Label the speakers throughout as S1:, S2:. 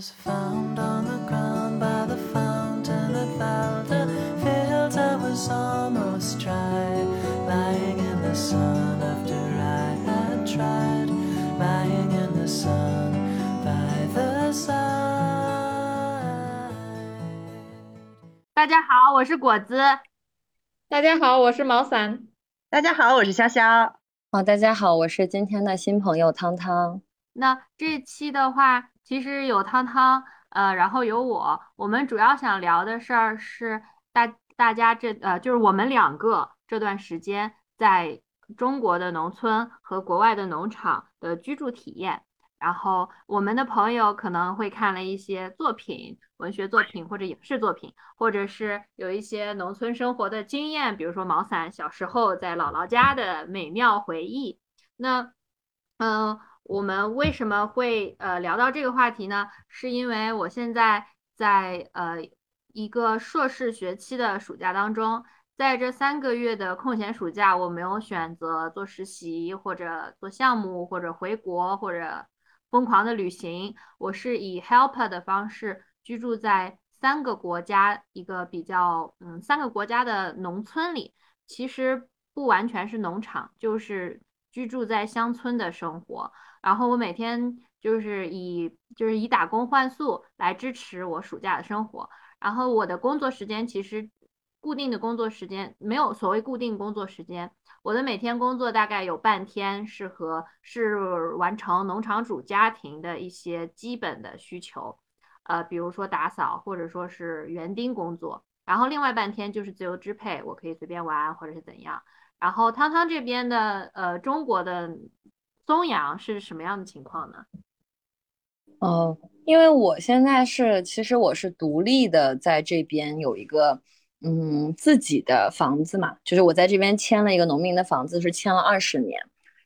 S1: 大家好，我是果子。
S2: 大家好，我是毛伞。
S3: 大家好，我是潇潇。
S4: 好，大家好，我是今天的新朋友汤汤。
S1: 那这期的话，其实有汤汤，呃，然后有我，我们主要想聊的事儿是大大家这呃，就是我们两个这段时间在中国的农村和国外的农场的居住体验。然后我们的朋友可能会看了一些作品，文学作品或者影视作品，或者是有一些农村生活的经验，比如说毛伞小时候在姥姥家的美妙回忆。那，嗯、我们为什么会呃聊到这个话题呢？是因为我现在在呃一个硕士学期的暑假当中，在这三个月的空闲暑假，我没有选择做实习或者做项目或者回国或者疯狂的旅行，我是以 helper 的方式居住在三个国家一个比较嗯三个国家的农村里，其实不完全是农场，就是居住在乡村的生活。然后我每天就是以就是以打工换宿来支持我暑假的生活。然后我的工作时间其实固定的工作时间没有所谓固定工作时间，我的每天工作大概有半天是和是完成农场主家庭的一些基本的需求，呃，比如说打扫或者说是园丁工作，然后另外半天就是自由支配，我可以随便玩或者是怎样。然后汤汤这边的呃中国的松阳是什么样的情况呢？
S4: 哦，因为我现在是，其实我是独立的，在这边有一个嗯自己的房子嘛，就是我在这边签了一个农民的房子，是签了二十年，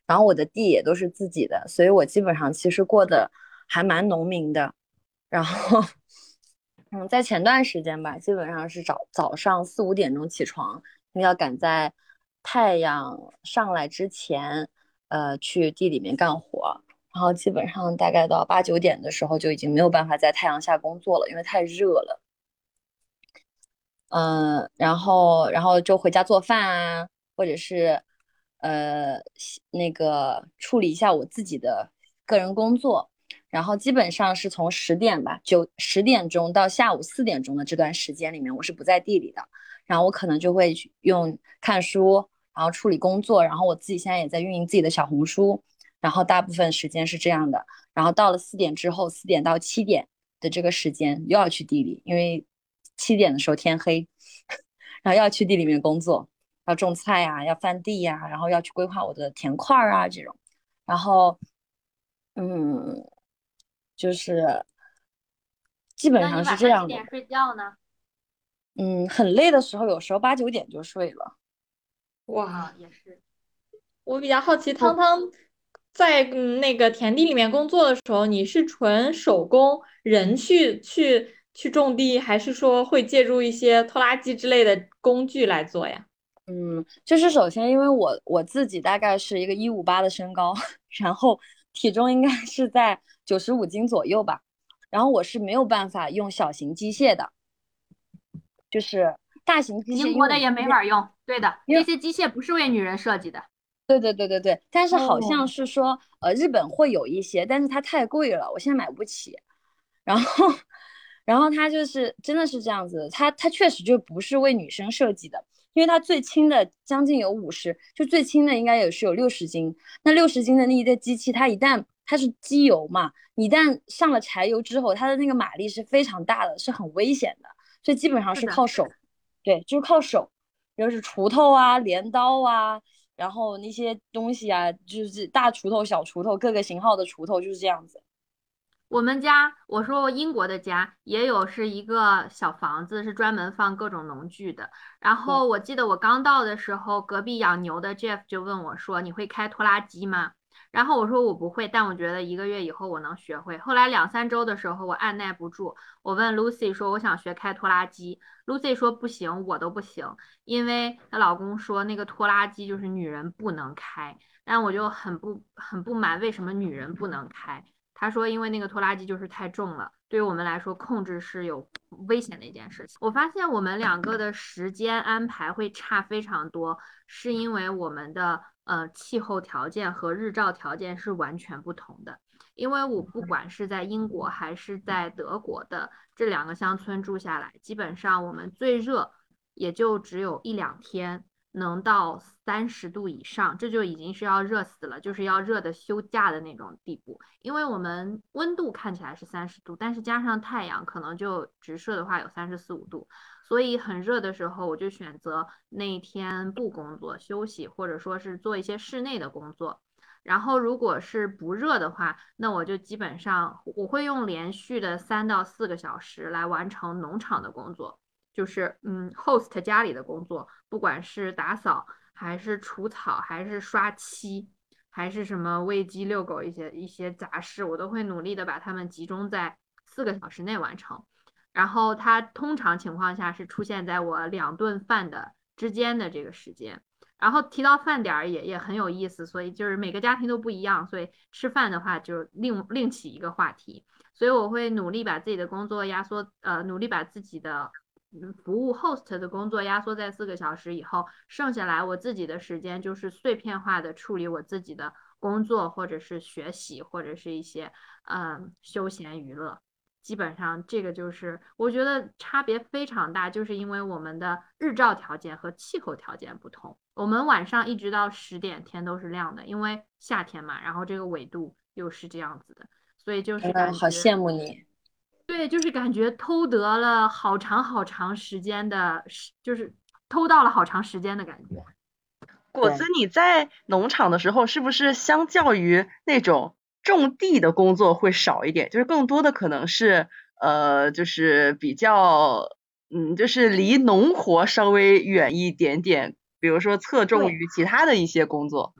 S4: 然后我的地也都是自己的，所以我基本上其实过得还蛮农民的。然后，嗯，在前段时间吧，基本上是早早上四五点钟起床，因为要赶在太阳上来之前，呃，去地里面干活。然后基本上大概到八九点的时候就已经没有办法在太阳下工作了，因为太热了。嗯，然后然后就回家做饭啊，或者是呃那个处理一下我自己的个人工作。然后基本上是从十点吧，九十点钟到下午四点钟的这段时间里面，我是不在地里的。然后我可能就会用看书，然后处理工作，然后我自己现在也在运营自己的小红书。然后大部分时间是这样的，然后到了四点之后，四点到七点的这个时间又要去地里，因为七点的时候天黑，然后要去地里面工作，要种菜呀，要翻地呀，然后要去规划我的田块啊这种，然后嗯，就是基本上是这样的。
S1: 几点睡觉呢？
S4: 嗯，很累的时候，有时候八九点就睡了。
S2: 哇，
S1: 啊，也是。
S2: 我比较好奇，汤汤在嗯那个田地里面工作的时候，你是纯手工人去去去种地，还是说会借助一些拖拉机之类的工具来做呀？
S4: 嗯，就是首先，因为我我自己大概是一个一五八的身高，然后体重应该是在九十五斤左右吧，然后我是没有办法用小型机械的，就是大型机械，
S1: 英国的也没法用，对的，这些机械不是为女人设计的。
S4: 对对对对对，但是好
S2: 哦
S4: 像是说，呃，日本会有一些，但是它太贵了，我现在买不起。然后，然后它就是真的是这样子，它它确实就不是为女生设计的，因为它最轻的将近有五十，就最轻的应该也是有六十斤。那六十斤的那一个机器，它一旦它是机油嘛，一旦上了柴油之后，它的那个马力是非常大的，是很危险的，所以基本上
S1: 是
S4: 靠手，对，就是靠手，就是锄头啊、镰刀啊。然后那些东西啊，就是大锄头、小锄头，各个型号的锄头就是这样子。
S1: 我们家，我说英国的家也有是一个小房子，是专门放各种农具的。然后我记得我刚到的时候，隔壁养牛的 Jeff 就问我说：“你会开拖拉机吗？”然后我说我不会，但我觉得一个月以后我能学会。后来两三周的时候，我按耐不住，我问 Lucy 说我想学开拖拉机。Lucy 说不行，我都不行，因为她老公说那个拖拉机就是女人不能开。但我就很不很不满，为什么女人不能开？他说，因为那个拖拉机就是太重了，对于我们来说控制是有危险的一件事情。我发现我们两个的时间安排会差非常多，是因为我们的呃气候条件和日照条件是完全不同的。因为我不管是在英国还是在德国的这两个乡村住下来，基本上我们最热也就只有一两天。能到三十度以上，这就已经是要热死了，就是要热的休假的那种地步。因为我们温度看起来是三十度，但是加上太阳，可能就直射的话有三十四五度，所以很热的时候，我就选择那天不工作休息，或者说是做一些室内的工作。然后如果是不热的话，那我就基本上我会用连续的三到四个小时来完成农场的工作。就是嗯，host 家里的工作，不管是打扫，还是除草，还是刷漆，还是什么喂鸡、遛狗一些一些杂事，我都会努力的把它们集中在四个小时内完成。然后它通常情况下是出现在我两顿饭的之间的这个时间。然后提到饭点儿也也很有意思，所以就是每个家庭都不一样，所以吃饭的话就另另起一个话题。所以我会努力把自己的工作压缩，呃，努力把自己的。服务 host 的工作压缩在四个小时以后，剩下来我自己的时间就是碎片化的处理我自己的工作，或者是学习，或者是一些嗯休闲娱乐。基本上这个就是我觉得差别非常大，就是因为我们的日照条件和气候条件不同。我们晚上一直到十点天都是亮的，因为夏天嘛，然后这个纬度又是这样子的，所以就是感
S4: 好羡慕你。
S1: 对，就是感觉偷得了好长好长时间的，就是偷到了好长时间的感觉。
S3: 果子，你在农场的时候，是不是相较于那种种地的工作会少一点？就是更多的可能是呃，就是比较嗯，就是离农活稍微远一点点，比如说侧重于其他的一些工作。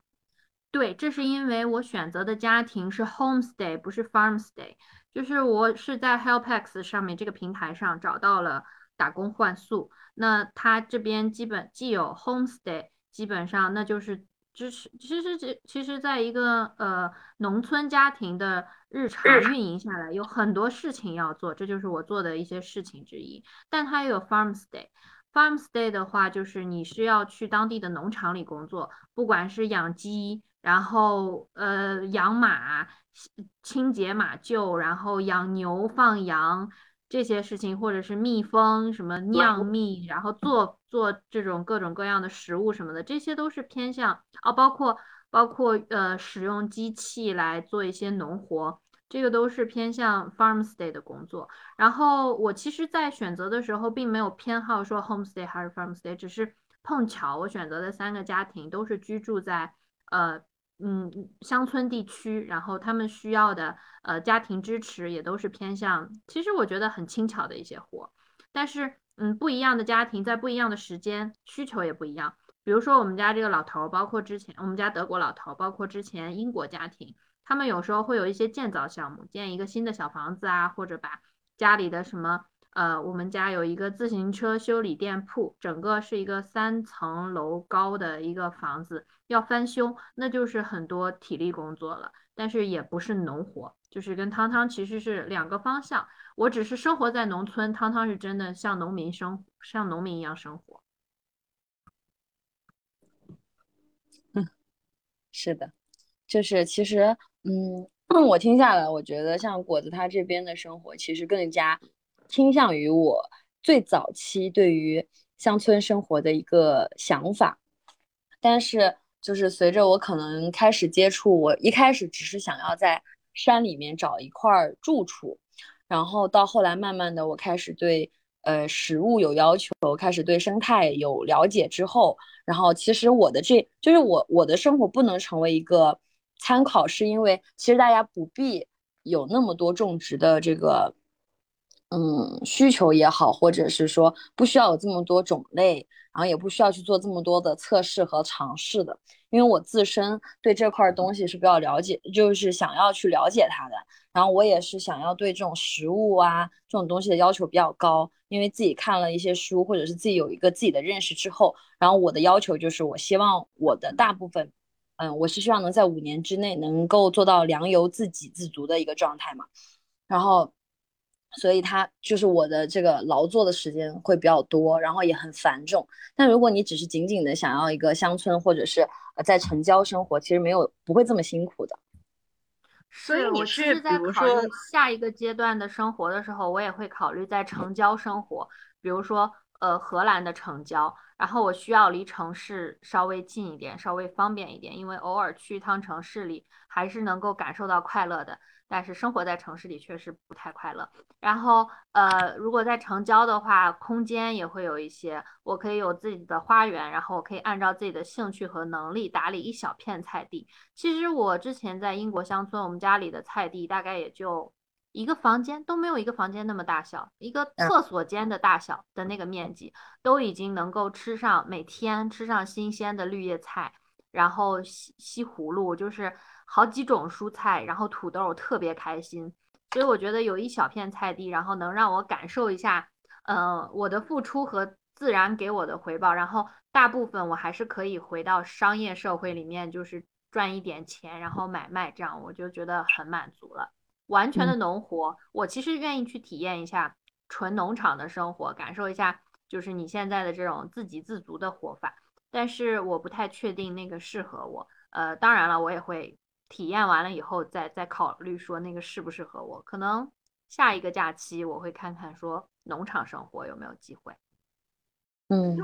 S1: 对，这是因为我选择的家庭是 homestay，不是 farmstay。就是我是在 HelpX 上面这个平台上找到了打工换宿，那他这边基本既有 homestay，基本上那就是支持。其实这其实在一个呃农村家庭的日常运营下来，有很多事情要做，这就是我做的一些事情之一。但它也有 farmstay，farmstay 的话就是你是要去当地的农场里工作，不管是养鸡。然后，呃，养马、清洁马厩，然后养牛、放羊这些事情，或者是蜜蜂什么酿蜜，然后做做这种各种各样的食物什么的，这些都是偏向哦，包括包括呃，使用机器来做一些农活，这个都是偏向 farmstay 的工作。然后我其实，在选择的时候，并没有偏好说 homestay 还是 farmstay，只是碰巧我选择的三个家庭都是居住在呃。嗯，乡村地区，然后他们需要的呃家庭支持也都是偏向，其实我觉得很轻巧的一些活，但是嗯，不一样的家庭在不一样的时间需求也不一样。比如说我们家这个老头，包括之前我们家德国老头，包括之前英国家庭，他们有时候会有一些建造项目，建一个新的小房子啊，或者把家里的什么。呃，我们家有一个自行车修理店铺，整个是一个三层楼高的一个房子，要翻修，那就是很多体力工作了。但是也不是农活，就是跟汤汤其实是两个方向。我只是生活在农村，汤汤是真的像农民生，像农民一样生活。
S4: 嗯，是的，就是其实，嗯，我听下来，我觉得像果子他这边的生活，其实更加。倾向于我最早期对于乡村生活的一个想法，但是就是随着我可能开始接触，我一开始只是想要在山里面找一块住处，然后到后来慢慢的我开始对呃食物有要求，开始对生态有了解之后，然后其实我的这就是我我的生活不能成为一个参考，是因为其实大家不必有那么多种植的这个。嗯，需求也好，或者是说不需要有这么多种类，然后也不需要去做这么多的测试和尝试的，因为我自身对这块东西是比较了解，就是想要去了解它的。然后我也是想要对这种食物啊这种东西的要求比较高，因为自己看了一些书，或者是自己有一个自己的认识之后，然后我的要求就是，我希望我的大部分嗯，我是希望能在五年之内能够做到粮油自给自足的一个状态嘛。然后，所以它就是我的这个劳作的时间会比较多，然后也很繁重。但如果你只是仅仅的想要一个乡村或者是呃在城郊生活，其实没有不会这么辛苦的。
S3: 所以
S1: 我
S3: 是
S1: 在考虑下一个阶段的生活的时候，我也会考虑在城郊生活，比如说呃荷兰的城郊，然后我需要离城市稍微近一点，稍微方便一点，因为偶尔去一趟城市里还是能够感受到快乐的。但是生活在城市里确实不太快乐。然后，呃，如果在城郊的话，空间也会有一些，我可以有自己的花园，然后我可以按照自己的兴趣和能力打理一小片菜地。其实我之前在英国乡村，我们家里的菜地大概也就一个房间都没有一个房间那么大小，一个厕所间的大小的那个面积，都已经能够吃上每天吃上新鲜的绿叶菜，然后西西葫芦就是好几种蔬菜，然后土豆特别开心。所以我觉得有一小片菜地，然后能让我感受一下，呃，我的付出和自然给我的回报，然后大部分我还是可以回到商业社会里面，就是赚一点钱，然后买卖，这样我就觉得很满足了。完全的农活，我其实愿意去体验一下纯农场的生活，感受一下就是你现在的这种自给自足的活法，但是我不太确定那个适合我。呃，当然了，我也会体验完了以后再再考虑说那个适不适合我。可能下一个假期我会看看说农场生活有没有机会。
S4: 嗯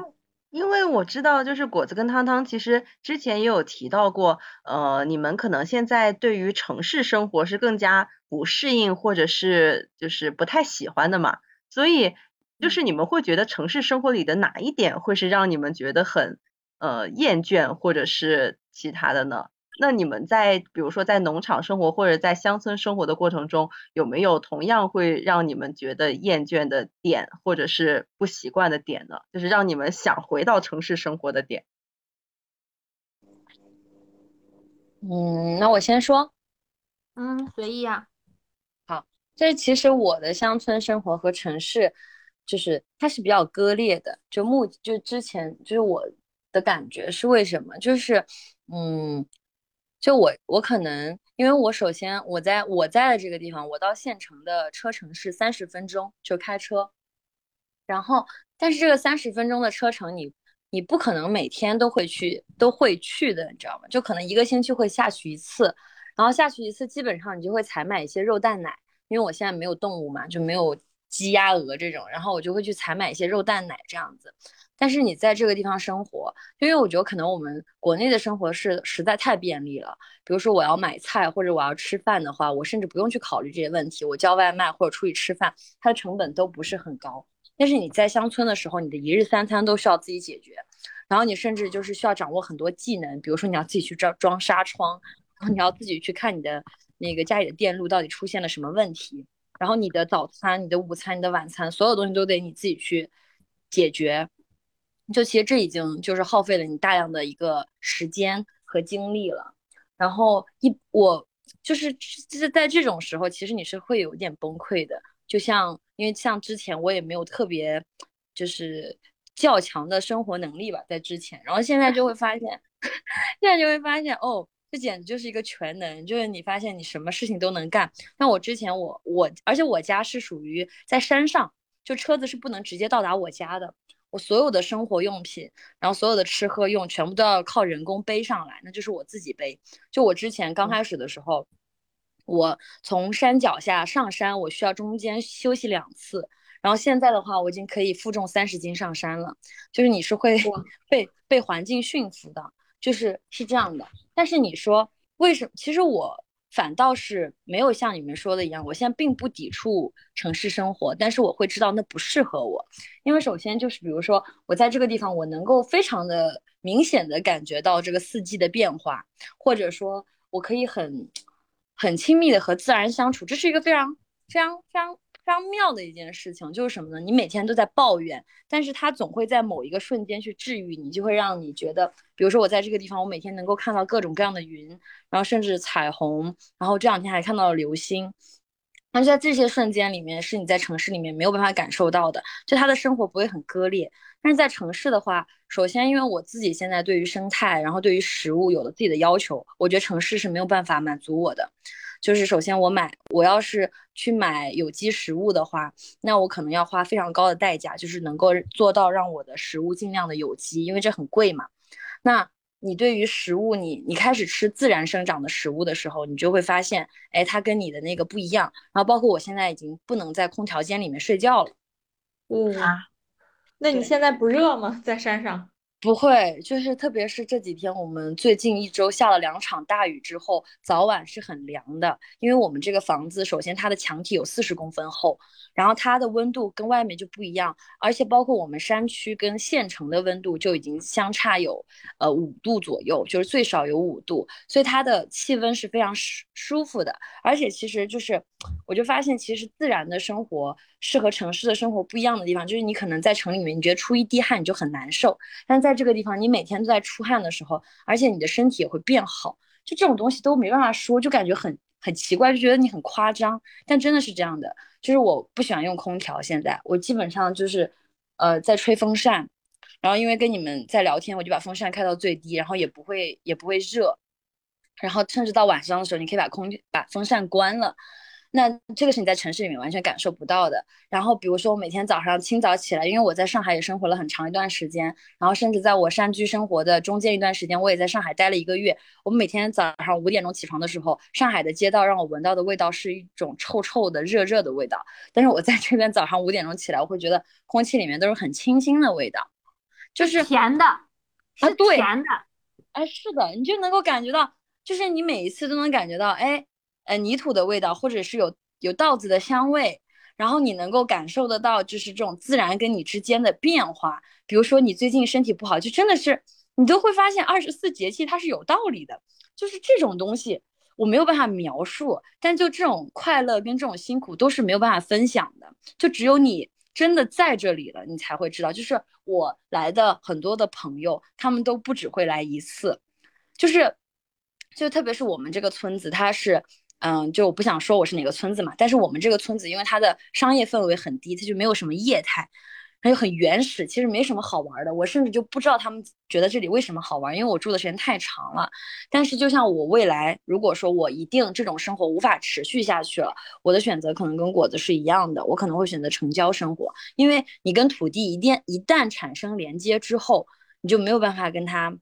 S3: 因为我知道，就是果子跟汤汤其实之前也有提到过，呃，你们可能现在对于城市生活是更加不适应，或者是就是不太喜欢的嘛，所以就是你们会觉得城市生活里的哪一点会是让你们觉得很呃厌倦，或者是其他的呢？那你们在比如说在农场生活或者在乡村生活的过程中，有没有同样会让你们觉得厌倦的点，或者是不习惯的点呢？就是让你们想回到城市生活的点。
S4: 嗯，那我先说，
S1: 嗯，随意啊。
S4: 就是其实我的乡村生活和城市，就是它是比较割裂的。就目就之前就是我的感觉是为什么？就是嗯，就我我可能因为我首先我在我在的这个地方，我到县城的车程是三十分钟就开车，然后但是这个三十分钟的车程你你不可能每天都会去都会去的，你知道吗？就可能一个星期会下去一次，然后下去一次基本上你就会采买一些肉蛋奶。因为我现在没有动物嘛，就没有鸡鸭鹅这种，然后我就会去采买一些肉蛋奶这样子。但是你在这个地方生活，因为我觉得可能我们国内的生活是实在太便利了。比如说我要买菜或者我要吃饭的话，我甚至不用去考虑这些问题，我叫外卖或者出去吃饭，它的成本都不是很高。但是你在乡村的时候，你的一日三餐都需要自己解决，然后你甚至就是需要掌握很多技能，比如说你要自己去装装纱窗，然后你要自己去看你的。那个家里的电路到底出现了什么问题？然后你的早餐、你的午餐、你的晚餐，所有东西都得你自己去解决。就其实这已经就是耗费了你大量的一个时间和精力了。然后一我就是就是在这种时候，其实你是会有点崩溃的。就像因为像之前我也没有特别就是较强的生活能力吧，在之前，然后现在就会发现，现在就会发现哦。这简直就是一个全能，就是你发现你什么事情都能干。像我之前，我我，而且我家是属于在山上，就车子是不能直接到达我家的。我所有的生活用品，然后所有的吃喝用，全部都要靠人工背上来，那就是我自己背。就我之前刚开始的时候，我从山脚下上山，我需要中间休息两次。然后现在的话，我已经可以负重三十斤上山了。就是你是会被被环境驯服的。就是是这样的，但是你说为什么？其实我反倒是没有像你们说的一样，我现在并不抵触城市生活，但是我会知道那不适合我，因为首先就是比如说我在这个地方，我能够非常的明显的感觉到这个四季的变化，或者说我可以很很亲密的和自然相处，这是一个非常非常非常。非常妙的一件事情就是什么呢？你每天都在抱怨，但是它总会在某一个瞬间去治愈你，就会让你觉得，比如说我在这个地方，我每天能够看到各种各样的云，然后甚至彩虹，然后这两天还看到了流星。那就在这些瞬间里面，是你在城市里面没有办法感受到的，就他的生活不会很割裂。但是在城市的话，首先，因为我自己现在对于生态，然后对于食物有了自己的要求，我觉得城市是没有办法满足我的。就是首先我买，我要是去买有机食物的话，那我可能要花非常高的代价，就是能够做到让我的食物尽量的有机，因为这很贵嘛。那你对于食物，你你开始吃自然生长的食物的时候，你就会发现，哎，它跟你的那个不一样。然后包括我现在已经不能在空调间里面睡觉了。
S2: 嗯
S3: 啊，
S2: 那你现在不热吗？在山上？
S4: 不会，就是特别是这几天，我们最近一周下了两场大雨之后，早晚是很凉的。因为我们这个房子，首先它的墙体有四十公分厚，然后它的温度跟外面就不一样，而且包括我们山区跟县城的温度就已经相差有呃五度左右，就是最少有五度，所以它的气温是非常舒舒服的。而且其实就是，我就发现其实自然的生活是和城市的生活不一样的地方，就是你可能在城里面，你觉得出一滴汗你就很难受，但在这个地方，你每天都在出汗的时候，而且你的身体也会变好，就这种东西都没办法说，就感觉很很奇怪，就觉得你很夸张，但真的是这样的。就是我不喜欢用空调，现在我基本上就是呃在吹风扇，然后因为跟你们在聊天，我就把风扇开到最低，然后也不会也不会热，然后甚至到晚上的时候，你可以把空调把风扇关了。那这个是你在城市里面完全感受不到的。然后比如说我每天早上清早起来，因为我在上海也生活了很长一段时间，然后甚至在我山居生活的中间一段时间，我也在上海待了一个月。我们每天早上五点钟起床的时候，上海的街道让我闻到的味道是一种臭臭的、热热的味道。但是我在这边早上五点钟起来，我会觉得空气里面都是很清新的味道，就是
S1: 甜的，啊
S4: 对
S1: 甜的。
S4: 哎，是的，你就能够感觉到，就是你每一次都能感觉到，哎，呃，泥土的味道，或者是有有稻子的香味，然后你能够感受得到，就是这种自然跟你之间的变化。比如说你最近身体不好，就真的是你都会发现二十四节气它是有道理的，就是这种东西我没有办法描述，但就这种快乐跟这种辛苦都是没有办法分享的，就只有你。真的在这里了，你才会知道。就是我来的很多的朋友，他们都不只会来一次，就是，就特别是我们这个村子，它是，嗯，就我不想说我是哪个村子嘛，但是我们这个村子，因为它的商业氛围很低，它就没有什么业态，它就很原始，其实没什么好玩的。我甚至就不知道他们觉得这里为什么好玩，因为我住的时间太长了。但是就像我未来，如果说我一定这种生活无法持续下去了，我的选择可能跟果子是一样的，我可能会选择城郊生活，因为你跟土地一旦一旦产生连接之后，你就没有办法跟它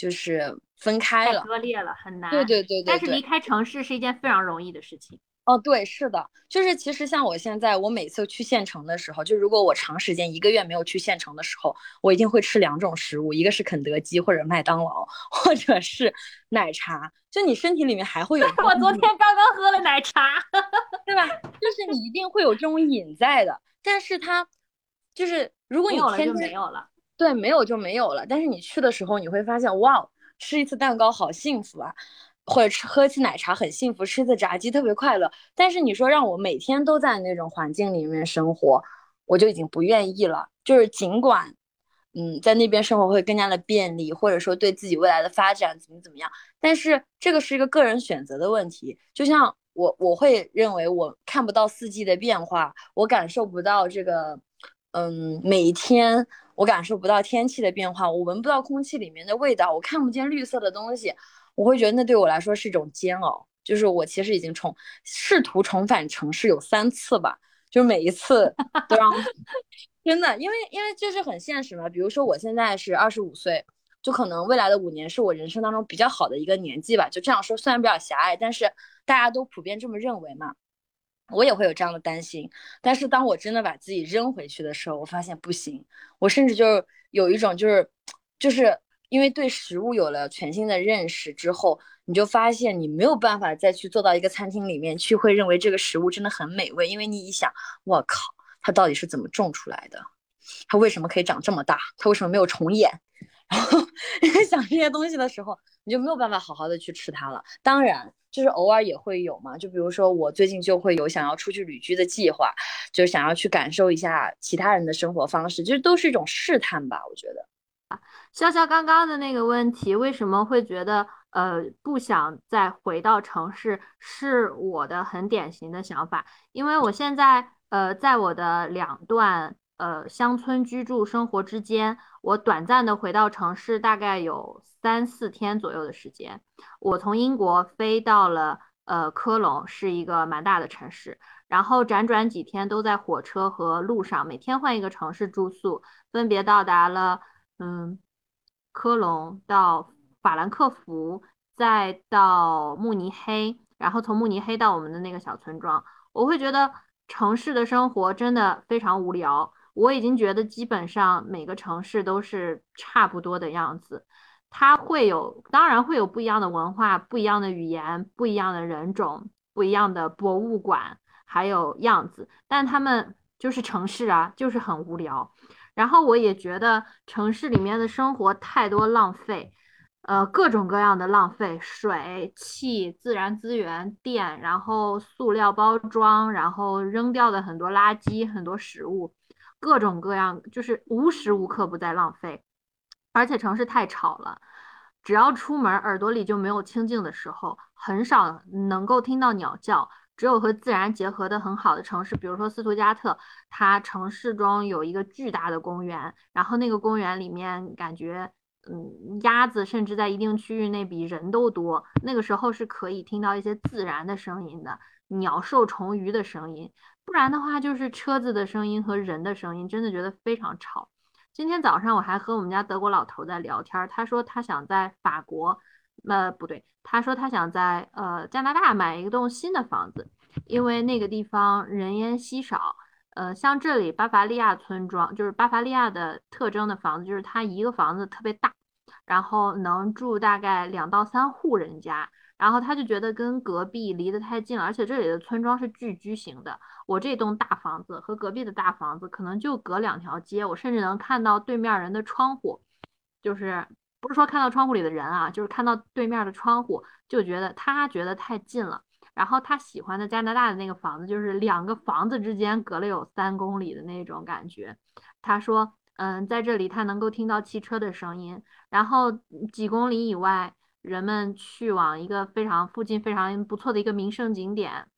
S4: 就是分开
S1: 太
S4: 了。
S1: 割裂了，很难。
S4: 对对对对对
S1: 但是离开城市是一件非常容易的事情。
S4: 哦，对，是的，就是其实像我现在，我每次去县城的时候，就如果我长时间一个月没有去县城的时候，我一定会吃两种食物，一个是肯德基或者麦当劳，或者是奶茶。就你身体里面还会有
S1: 我昨天刚刚喝了奶茶。
S4: 对吧？就是你一定会有这种瘾在的，但是它就是如果你
S1: 没有了就
S4: 天天
S1: 没有了。
S4: 对，没有就没有了。但是你去的时候，你会发现，哇，吃一次蛋糕好幸福啊，或者吃喝一次奶茶很幸福，吃一次炸鸡特别快乐。但是你说让我每天都在那种环境里面生活，我就已经不愿意了。就是尽管，嗯，在那边生活会更加的便利，或者说对自己未来的发展怎么怎么样，但是这个是一个个人选择的问题。就像我，我会认为我看不到四季的变化，我感受不到这个。嗯，每一天我感受不到天气的变化，我闻不到空气里面的味道，我看不见绿色的东西，我会觉得那对我来说是一种煎熬。就是我其实已经重试图重返城市有三次吧，就是每一次都让 真的，因为因为这是很现实嘛。比如说我现在是二十五岁，就可能未来的五年是我人生当中比较好的一个年纪吧。就这样说，虽然比较狭隘，但是大家都普遍这么认为嘛。我也会有这样的担心，但是当我真的把自己扔回去的时候，我发现不行。我甚至就是有一种就是，就是因为对食物有了全新的认识之后，你就发现你没有办法再去坐到一个餐厅里面去，会认为这个食物真的很美味，因为你一想，我靠，它到底是怎么种出来的？它为什么可以长这么大？它为什么没有虫眼？然后你在想这些东西的时候，你就没有办法好好的去吃它了。当然，就是偶尔也会有嘛，就比如说我最近就会有想要出去旅居的计划，就是想要去感受一下其他人的生活方式，就是都是一种试探吧，我觉得。
S1: 潇潇刚刚的那个问题，为什么会觉得呃不想再回到城市，是我的很典型的想法，因为我现在呃在我的两段呃乡村居住生活之间，我短暂的回到城市，大概有三四天左右的时间。我从英国飞到了呃科隆，是一个蛮大的城市，然后辗转几天都在火车和路上，每天换一个城市住宿，分别到达了嗯科隆到法兰克福，再到慕尼黑，然后从慕尼黑到我们的那个小村庄。我会觉得城市的生活真的非常无聊。我已经觉得基本上每个城市都是差不多的样子。它会有，当然会有不一样的文化、不一样的语言、不一样的人种、不一样的博物馆，还有样子。但他们就是城市啊，就是很无聊。然后我也觉得城市里面的生活太多浪费。呃，各种各样的浪费，水、气、自然资源、电，然后塑料包装，然后扔掉的很多垃圾，很多食物，各种各样，就是无时无刻不在浪费。而且城市太吵了，只要出门，耳朵里就没有清静的时候，很少能够听到鸟叫。只有和自然结合的很好的城市，比如说斯图加特，它城市中有一个巨大的公园，然后那个公园里面感觉。嗯，鸭子甚至在一定区域内比人都多。那个时候是可以听到一些自然的声音的，鸟兽虫鱼的声音。不然的话，就是车子的声音和人的声音，真的觉得非常吵。今天早上我还和我们家德国老头在聊天，他说他想在法国，呃，不对，他说他想在呃加拿大买一栋新的房子，因为那个地方人烟稀少。呃，像这里巴伐利亚村庄，就是巴伐利亚的特征的房子，就是它一个房子特别大，然后能住大概两到三户人家，然后他就觉得跟隔壁离得太近了，而且这里的村庄是聚居型的。我这栋大房子和隔壁的大房子可能就隔两条街，我甚至能看到对面人的窗户，就是不是说看到窗户里的人啊，就是看到对面的窗户，就觉得他觉得太近了。然后他喜欢的加拿大的那个房子，就是两个房子之间隔了有三公里的那种感觉。他说，嗯，在这里他能够听到汽车的声音，然后几公里以外，人们去往一个非常附近非常不错的一个名胜景点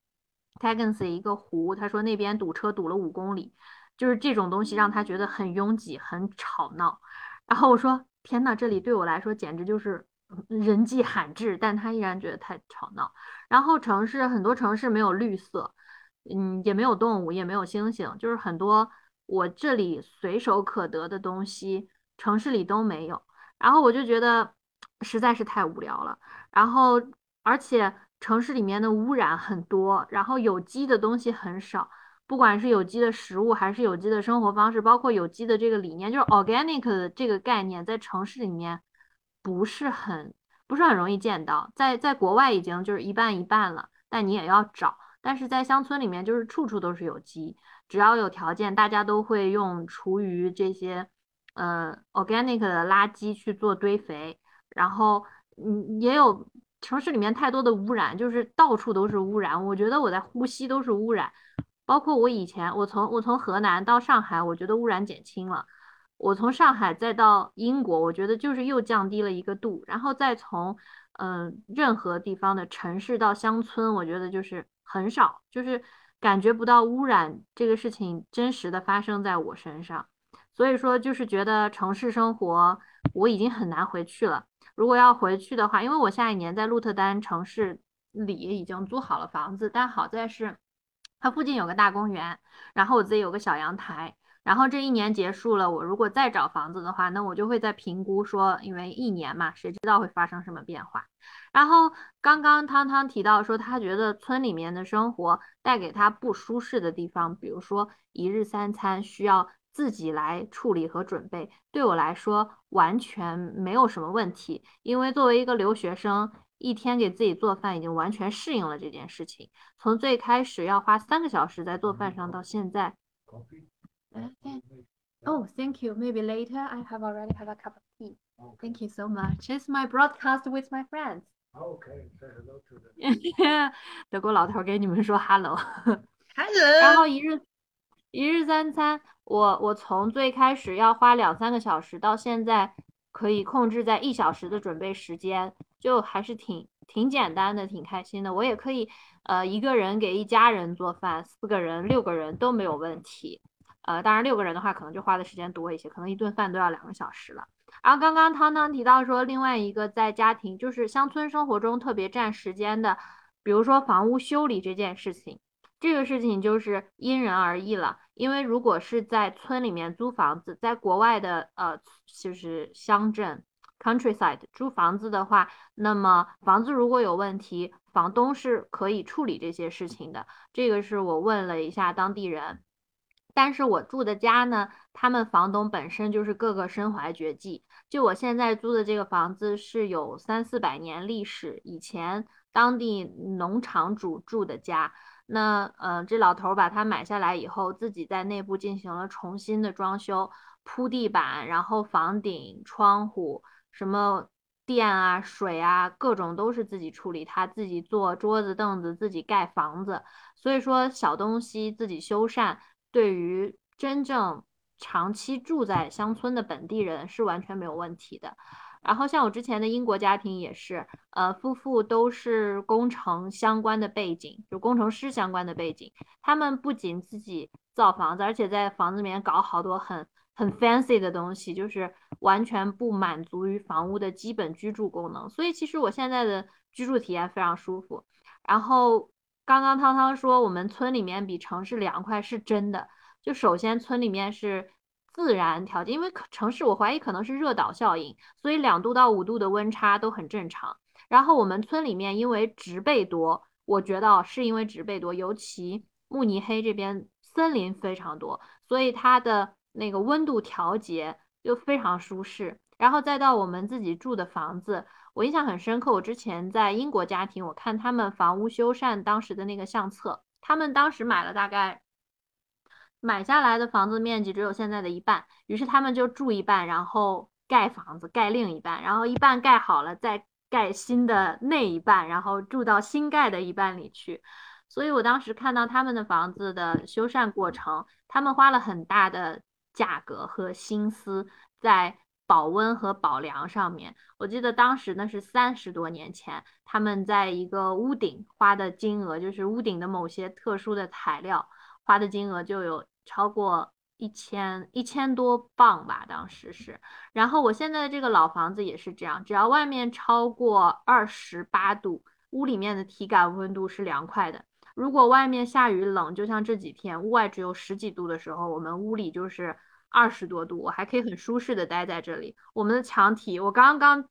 S1: t a g a n s 一个湖。他说那边堵车堵了五公里，就是这种东西让他觉得很拥挤、很吵闹。然后我说，天呐，这里对我来说简直就是。人迹罕至，但他依然觉得太吵闹。然后城市很多城市没有绿色，嗯，也没有动物，也没有星星，就是很多我这里随手可得的东西，城市里都没有。然后我就觉得实在是太无聊了。然后而且城市里面的污染很多，然后有机的东西很少，不管是有机的食物还是有机的生活方式，包括有机的这个理念，就是 organic 的这个概念，在城市里面。不是很不是很容易见到，在在国外已经就是一半一半了，但你也要找。但是在乡村里面，就是处处都是有机，只要有条件，大家都会用厨余这些呃 organic 的垃圾去做堆肥。然后嗯，也有城市里面太多的污染，就是到处都是污染。我觉得我在呼吸都是污染，包括我以前我从我从河南到上海，我觉得污染减轻了。我从上海再到英国，我觉得就是又降低了一个度，然后再从嗯任何地方的城市到乡村，我觉得就是很少，就是感觉不到污染这个事情真实的发生在我身上，所以说就是觉得城市生活我已经很难回去了。如果要回去的话，因为我下一年在鹿特丹城市里已经租好了房子，但好在是它附近有个大公园，然后我自己有个小阳台。然后这一年结束了，我如果再找房子的话，那我就会再评估说，因为一年嘛，谁知道会发生什么变化。然后刚刚汤汤提到说，他觉得村里面的生活带给他不舒适的地方，比如说一日三餐需要自己来处理和准备。对我来说完全没有什么问题，因为作为一个留学生，一天给自己做饭已经完全适应了这件事情。从最开始要花三个小时在做饭上，到现在。Okay. Oh, thank you. Maybe later. I have already have a cup of tea. Thank you so much. It's my broadcast with my friends.
S5: Okay, say hello to them.
S1: 德国老头给你们说 hello。
S3: Hello。
S1: 然后一日一日三餐，我我从最开始要花两三个小时，到现在可以控制在一小时的准备时间，就还是挺挺简单的，挺开心的。我也可以呃一个人给一家人做饭，四个人、六个人都没有问题。呃，当然六个人的话可能就花的时间多一些，可能一顿饭都要两个小时了。然后刚刚汤汤提到说，另外一个在家庭就是乡村生活中特别占时间的，比如说房屋修理这件事情，这个事情就是因人而异了。因为如果是在村里面租房子，在国外的呃就是乡镇 countryside 租房子的话，那么房子如果有问题，房东是可以处理这些事情的。这个是我问了一下当地人。但是我住的家呢，他们房东本身就是个个身怀绝技。就我现在租的这个房子是有三四百年历史，以前当地农场主住的家。那呃，这老头把它买下来以后，自己在内部进行了重新的装修，铺地板，然后房顶、窗户，什么电啊、水啊，各种都是自己处理。他自己做桌子、凳子，自己盖房子。所以说，小东西自己修缮。对于真正长期住在乡村的本地人是完全没有问题的。然后像我之前的英国家庭也是，呃，夫妇都是工程相关的背景，就工程师相关的背景。他们不仅自己造房子，而且在房子里面搞好多很很 fancy 的东西，就是完全不满足于房屋的基本居住功能。所以其实我现在的居住体验非常舒服。然后。刚刚汤汤说我们村里面比城市凉快是真的，就首先村里面是自然条件，因为城市我怀疑可能是热岛效应，所以两度到五度的温差都很正常。然后我们村里面因为植被多，我觉得是因为植被多，尤其慕尼黑这边森林非常多，所以它的那个温度调节就非常舒适。然后再到我们自己住的房子。我印象很深刻，我之前在英国家庭，我看他们房屋修缮当时的那个相册，他们当时买了大概买下来的房子面积只有现在的一半，于是他们就住一半，然后盖房子盖另一半，然后一半盖好了再盖新的那一半，然后住到新盖的一半里去。所以我当时看到他们的房子的修缮过程，他们花了很大的价格和心思在。保温和保凉上面，我记得当时那是三十多年前，他们在一个屋顶花的金额，就是屋顶的某些特殊的材料花的金额就有超过一千一千多磅吧，当时是。然后我现在的这个老房子也是这样，只要外面超过二十八度，屋里面的体感温度是凉快的。如果外面下雨冷，就像这几天屋外只有十几度的时候，我们屋里就是。二十多度，我还可以很舒适的待在这里。我们的墙体，我刚刚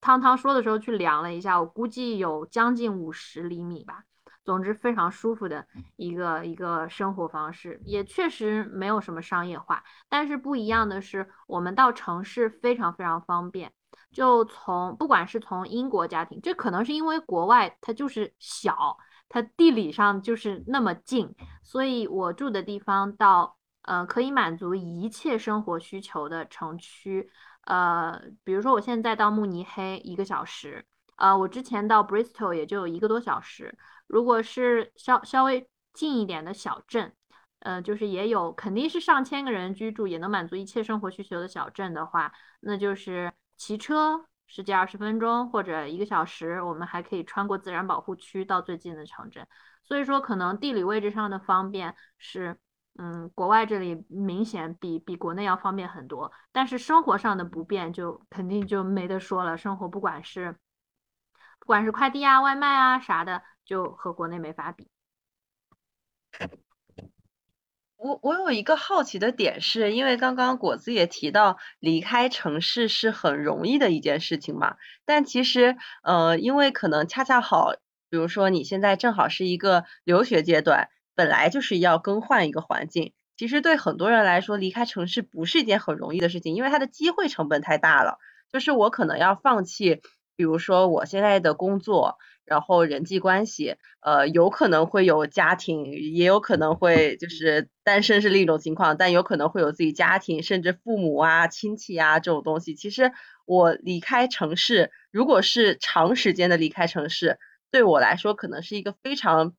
S1: 汤汤说的时候去量了一下，我估计有将近五十厘米吧。总之非常舒服的一个一个生活方式，也确实没有什么商业化。但是不一样的是，我们到城市非常非常方便。就从不管是从英国家庭，这可能是因为国外它就是小，它地理上就是那么近，所以我住的地方到。呃，可以满足一切生活需求的城区，呃，比如说我现在到慕尼黑一个小时，呃，我之前到 Bristol 也就有一个多小时。如果是稍稍微近一点的小镇，呃，就是也有肯定是上千个人居住，也能满足一切生活需求的小镇的话，那就是骑车十几二十分钟或者一个小时，我们还可以穿过自然保护区到最近的城镇。所以说，可能地理位置上的方便是。嗯，国外这里明显比比国内要方便很多，但是生活上的不便就肯定就没得说了。生活不管是不管是快递啊、外卖啊啥的，就和国内没法比。
S3: 我我有一个好奇的点是，因为刚刚果子也提到离开城市是很容易的一件事情嘛，但其实呃，因为可能恰恰好，比如说你现在正好是一个留学阶段。本来就是要更换一个环境，其实对很多人来说，离开城市不是一件很容易的事情，因为它的机会成本太大了。就是我可能要放弃，比如说我现在的工作，然后人际关系，呃，有可能会有家庭，也有可能会就是单身是另一种情况，但有可能会有自己家庭，甚至父母啊、亲戚啊这种东西。其实我离开城市，如果是长时间的离开城市，对我来说可能是一个非常。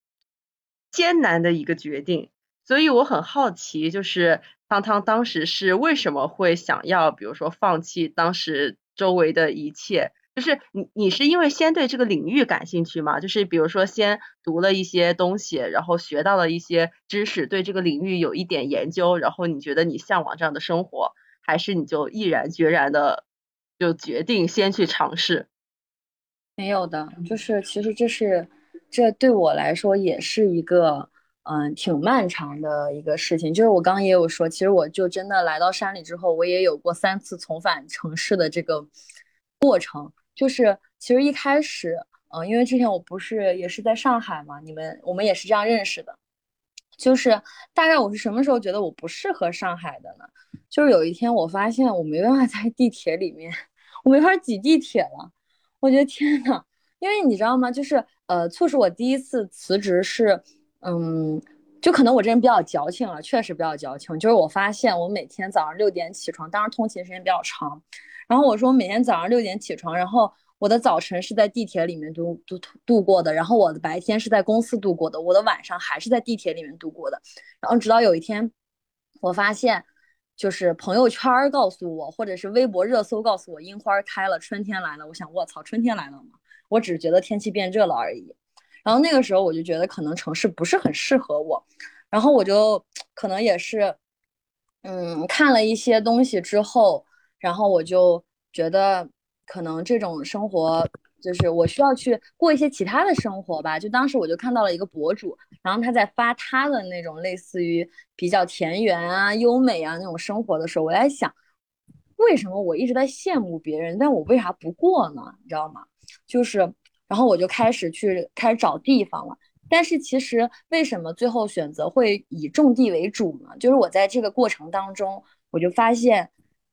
S3: 艰难的一个决定，所以我很好奇，就是汤汤当时是为什么会想要，比如说放弃当时周围的一切，就是你你是因为先对这个领域感兴趣吗？就是比如说先读了一些东西，然后学到了一些知识，对这个领域有一点研究，然后你觉得你向往这样的生活，还是你就毅然决然的就决定先去尝试？
S4: 没有的，就是其实这是这对我来说也是一个嗯挺漫长的一个事情。就是我刚刚也有说，其实我就真的来到山里之后，我也有过三次重返城市的这个过程。就是其实一开始，嗯，因为之前我不是也是在上海嘛，你们我们也是这样认识的。就是大概我是什么时候觉得我不适合上海的呢？就是有一天我发现我没办法在地铁里面，我没法挤地铁了。我觉得天呐，因为你知道吗？就是呃，促使我第一次辞职是，嗯，就可能我这人比较矫情了，确实比较矫情。就是我发现我每天早上六点起床，当然通勤时间比较长。然后我说，我每天早上六点起床，然后我的早晨是在地铁里面度度度过的，然后我的白天是在公司度过的，我的晚上还是在地铁里面度过的。然后直到有一天，我发现，就是朋友圈告诉我，或者是微博热搜告诉我，樱花开了，春天来了。我想，卧槽，春天来了吗？我只是觉得天气变热了而已。然后那个时候我就觉得可能城市不是很适合我，然后我就可能也是，嗯，看了一些东西之后。然后我就觉得，可能这种生活就是我需要去过一些其他的生活吧。就当时我就看到了一个博主，然后他在发他的那种类似于比较田园啊、优美啊那种生活的时候，我在想，为什么我一直在羡慕别人，但我为啥不过呢？你知道吗？就是，然后我就开始去开始找地方了。但是其实为什么最后选择会以种地为主呢？就是我在这个过程当中，我就发现。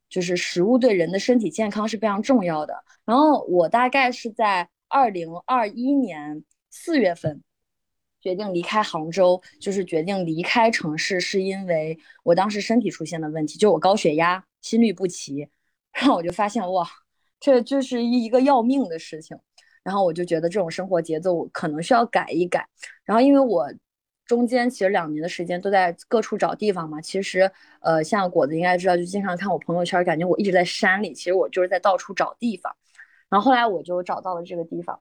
S4: 就是食物对人的身体健康是非常重要的。然后我大概是在二零二一年四月份决定离开杭州，就是决定离开城市，是因为我当时身体出现的问题，就我高血压、心律不齐。然后我就发现哇，这就是一一个要命的事情。然后我就觉得这种生活节奏可能需要改一改。然后因为我。中间其实两年的时间都在各处找地方嘛。其实，呃，像果子应该知道，就经常看我朋友圈，感觉我一直在山里。其实我就是在到处找地方。然后后来我就找到了这个地方。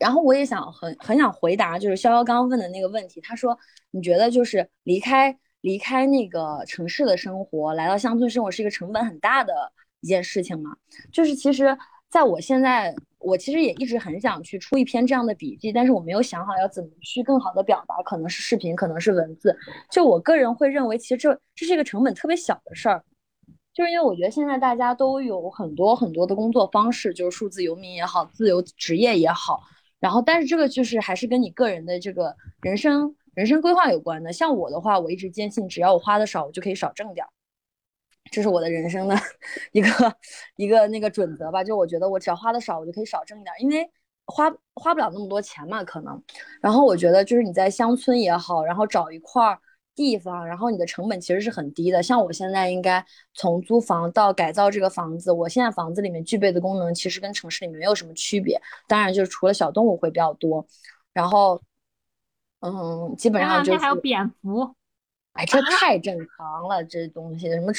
S4: 然后我也想很很想回答，就是潇潇刚刚问的那个问题。他说：“你觉得就是离开离开那个城市的生活，来到乡村生活是一个成本很大的一件事情吗？”就是其实在我现在。我其实也一直很想去出一篇这样的笔记，但是我没有想好要怎么去更好的表达，可能是视频，可能是文字。就我个人会认为，其实这这是一个成本特别小的事儿，就是因为我觉得现在大家都有很多很多的工作方式，就是数字游民也好，自由职业也好，然后但是这个就是还是跟你个人的这个人生人生规划有关的。像我的话，我一直坚信，只要我花的少，我就可以少挣点。这是我的人生的 一个一个那个准则吧，就我觉得我只要花的少，我就可以少挣一点，因为花花不了那么多钱嘛，可能。然后我觉得就是你在乡村也好，然后找一块地方，然后你的成本其实是很低的。像我现在应该从租房到改造这个房子，我现在房子里面具备的功能其实跟城市里面没有什么区别，当然就是除了小动物会比较多，然后嗯，基本上就是
S1: 还有蝙蝠。
S4: 哎，这太正常了，这东西什么？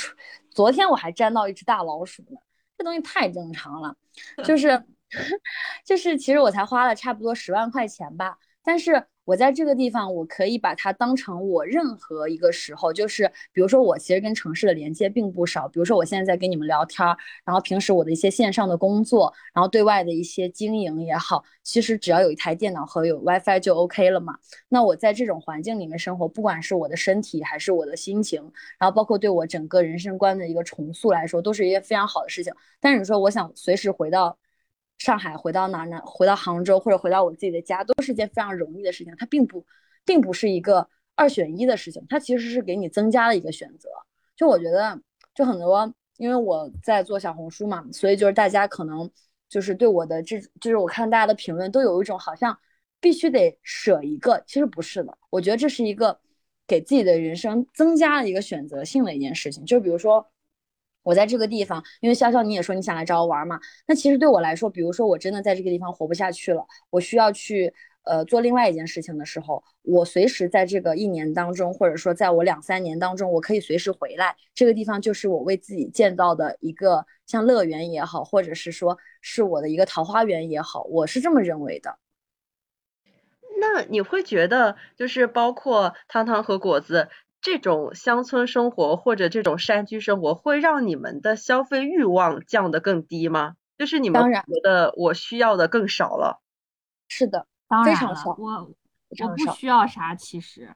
S4: 昨天我还粘到一只大老鼠呢，这东西太正常了，就是，就是，其实我才花了差不多十万块钱吧，但是。我在这个地方，我可以把它当成我任何一个时候，就是比如说我其实跟城市的连接并不少，比如说我现在在跟你们聊天，然后平时我的一些线上的工作，然后对外的一些经营也好，其实只要有一台电脑和有 WiFi 就 OK 了嘛。那我在这种环境里面生活，不管是我的身体还是我的心情，然后包括对我整个人生观的一个重塑来说，都是一件非常好的事情。但是你说我想随时回到。上海回到哪呢？回到杭州或者回到我自己的家，都是一件非常容易的事情。它并不，并不是一个二选一的事情。它其实是给你增加了一个选择。就我觉得，就很多，因为我在做小红书嘛，所以就是大家可能就是对我的这，就是我看大家的评论都有一种好像必须得舍一个，其实不是的。我觉得这是一个给自己的人生增加了一个选择性的一件事情。就比如说。我在这个地方，因为潇潇你也说你想来找我玩嘛，那其实对我来说，比如说我真的在这个地方活不下去了，我需要去呃做另外一件事情的时候，我随时在这个一年当中，或者说在我两三年当中，我可以随时回来。这个地方就是我为自己建造的一个像乐园也好，或者是说是我的一个桃花源也好，我是这么认为的。
S3: 那你会觉得，就是包括汤汤和果子这种乡村生活或者这种山居生活，会让你们的消费欲望降得更低吗？就是你们
S4: 当然
S3: 觉得我需要的更少了。
S4: 是的，
S1: 当然了，
S4: 非常少
S1: 我。我不需要啥，其实，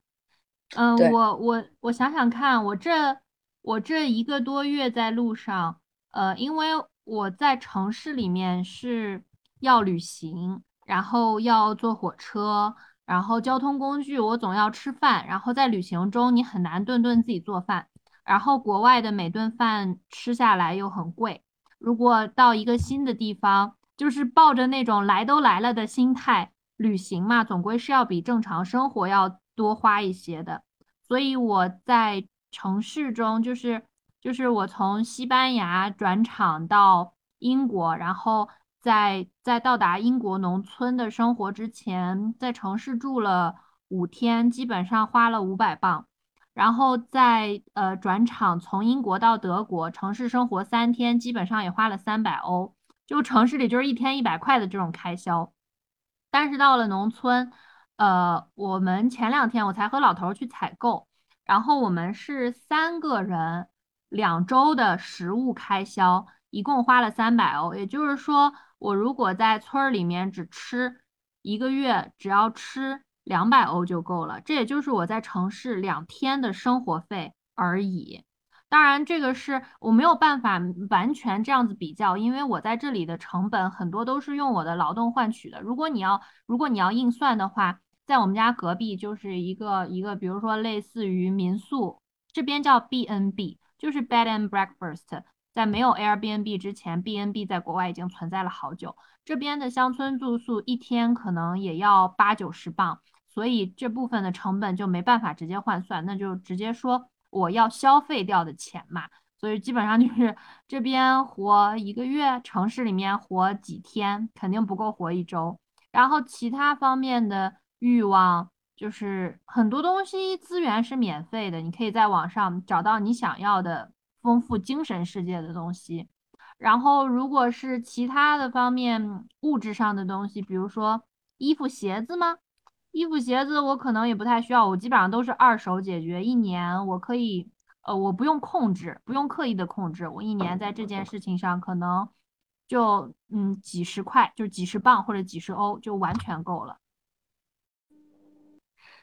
S1: 嗯，
S4: 对
S1: 我我我想想看，我这我这一个多月在路上，呃，因为我在城市里面是要旅行，然后要坐火车，然后交通工具我总要吃饭，然后在旅行中你很难顿顿自己做饭，然后国外的每顿饭吃下来又很贵，如果到一个新的地方，就是抱着那种来都来了的心态。旅行嘛，总归是要比正常生活要多花一些的。所以我在城市中，就是就是我从西班牙转场到英国，然后在在到达英国农村的生活之前，在城市住了五天，基本上花了五百磅。然后在呃转场从英国到德国，城市生活三天，基本上也花了三百欧。就城市里就是一天一百块的这种开销。但是到了农村，呃，我们前两天我才和老头去采购，然后我们是三个人，两周的食物开销一共花了三百欧，也就是说，我如果在村儿里面只吃一个月，只要吃两百欧就够了，这也就是我在城市两天的生活费而已。当然，这个是我没有办法完全这样子比较，因为我在这里的成本很多都是用我的劳动换取的。如果你要如果你要硬算的话，在我们家隔壁就是一个一个，比如说类似于民宿，这边叫 B&B，就是 Bed and Breakfast。在没有 Airbnb 之前，B&B 在国外已经存在了好久。这边的乡村住宿一天可能也要八九十磅，所以这部分的成本就没办法直接换算，那就直接说。我要消费掉的钱嘛，所以基本上就是这边活一个月，城市里面活几天，肯定不够活一周。然后其他方面的欲望，就是很多东西资源是免费的，你可以在网上找到你想要的丰富精神世界的东西。然后如果是其他的方面物质上的东西，比如说衣服、鞋子吗？衣服鞋子我可能也不太需要，我基本上都是二手解决。一年我可以，呃，我不用控制，不用刻意的控制，我一年在这件事情上可能就嗯几十块，就几十磅或者几十欧就完全够了。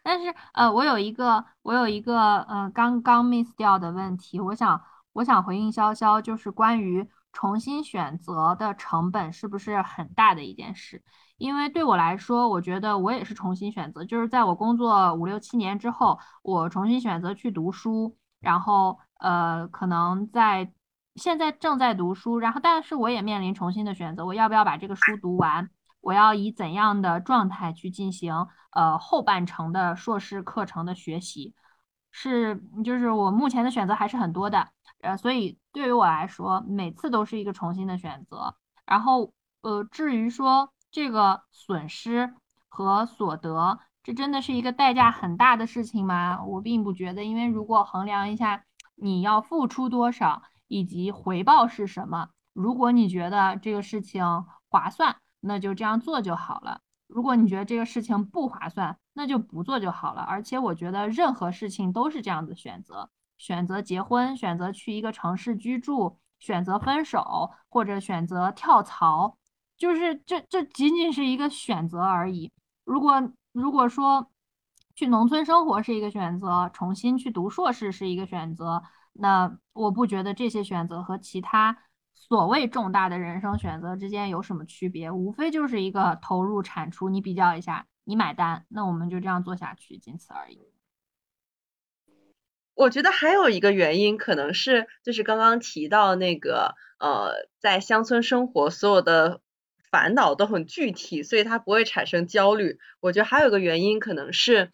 S1: 但是呃，我有一个我有一个呃刚刚 miss 掉的问题，我想我想回应潇潇，就是关于重新选择的成本是不是很大的一件事。因为对我来说，我觉得我也是重新选择，就是在我工作五六七年之后，我重新选择去读书，然后呃，可能在现在正在读书，然后但是我也面临重新的选择，我要不要把这个书读完？我要以怎样的状态去进行呃后半程的硕士课程的学习？是，就是我目前的选择还是很多的，呃，所以对于我来说，每次都是一个重新的选择。然后呃，至于说。这个损失和所得，这真的是一个代价很大的事情吗？我并不觉得，因为如果衡量一下你要付出多少以及回报是什么，如果你觉得这个事情划算，那就这样做就好了；如果你觉得这个事情不划算，那就不做就好了。而且我觉得任何事情都是这样的选择：选择结婚，选择去一个城市居住，选择分手，或者选择跳槽。就是这这仅仅是一个选择而已。如果如果说去农村生活是一个选择，重新去读硕士是一个选择，那我不觉得这些选择和其他所谓重大的人生选择之间有什么区别，无非就是一个投入产出，你比较一下，你买单，那我们就这样做下去，仅此而已。
S3: 我觉得还有一个原因，可能是就是刚刚提到那个呃，在乡村生活所有的。烦恼都很具体，所以它不会产生焦虑。我觉得还有一个原因，可能是，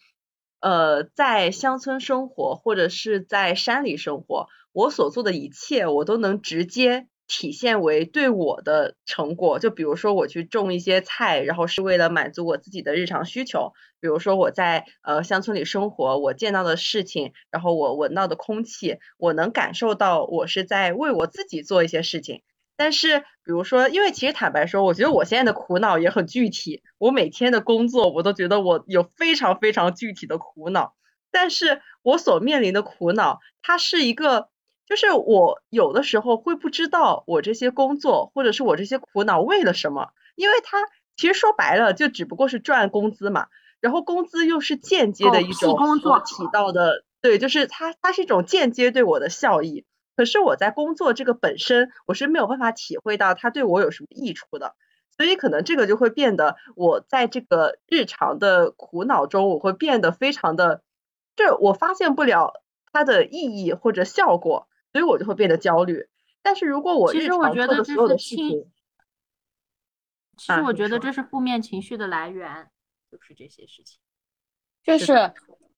S3: 呃，在乡村生活或者是在山里生活，我所做的一切，我都能直接体现为对我的成果，就比如说我去种一些菜，然后是为了满足我自己的日常需求。比如说我在呃乡村里生活，我见到的事情，然后我闻到的空气，我能感受到我是在为我自己做一些事情。但是比如说，因为其实坦白说，我觉得我现在的苦恼也很具体。我每天的工作，我都觉得我有非常非常具体的苦恼。但是我所面临的苦恼，它是一个。就是我有的时候会不知道我这些工作或者是我这些苦恼为了什么，因为他其实说白了就只不过是赚工资嘛，然后工资又是间接的一种工作起到的，对，就是它它是一种间接对我的效益。可是我在工作这个本身，我是没有办法体会到它对我有什么益处的，所以可能这个就会变得我在这个日常的苦恼中，我会变得非常的，这我发现不了它的意义或者效果。所以我就会变得焦虑，但是如果我日常做的所有的事情，
S1: 其实我觉得这是负面情绪的来源，就是这些事情，
S4: 就是，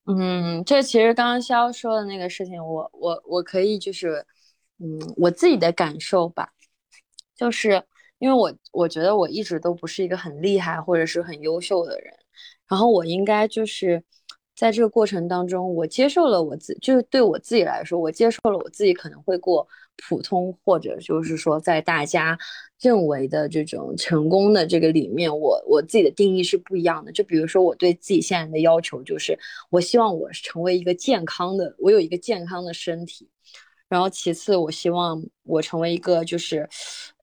S4: 嗯，这其实刚刚肖说的那个事情，我我我可以就是，嗯，我自己的感受吧，就是因为我我觉得我一直都不是一个很厉害或者是很优秀的人，然后我应该就是。在这个过程当中，我接受了我自，就是对我自己来说，我接受了我自己可能会过普通，或者就是说在大家认为的这种成功的这个里面，我我自己的定义是不一样的。就比如说我对自己现在的要求，就是我希望我成为一个健康的，我有一个健康的身体。然后其次，我希望我成为一个就是，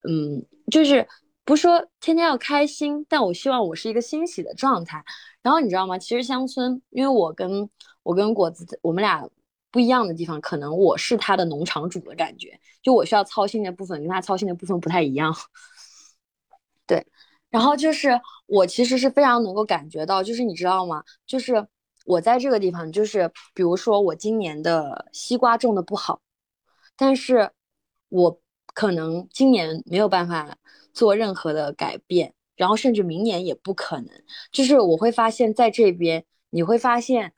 S4: 嗯，就是不说天天要开心，但我希望我是一个欣喜的状态。然后你知道吗？其实乡村，因为我跟我跟果子，我们俩不一样的地方，可能我是他的农场主的感觉，就我需要操心的部分跟他操心的部分不太一样。对，然后就是我其实是非常能够感觉到，就是你知道吗？就是我在这个地方，就是比如说我今年的西瓜种的不好，但是我可能今年没有办法做任何的改变。然后甚至明年也不可能，就是我会发现在这边，你会发现，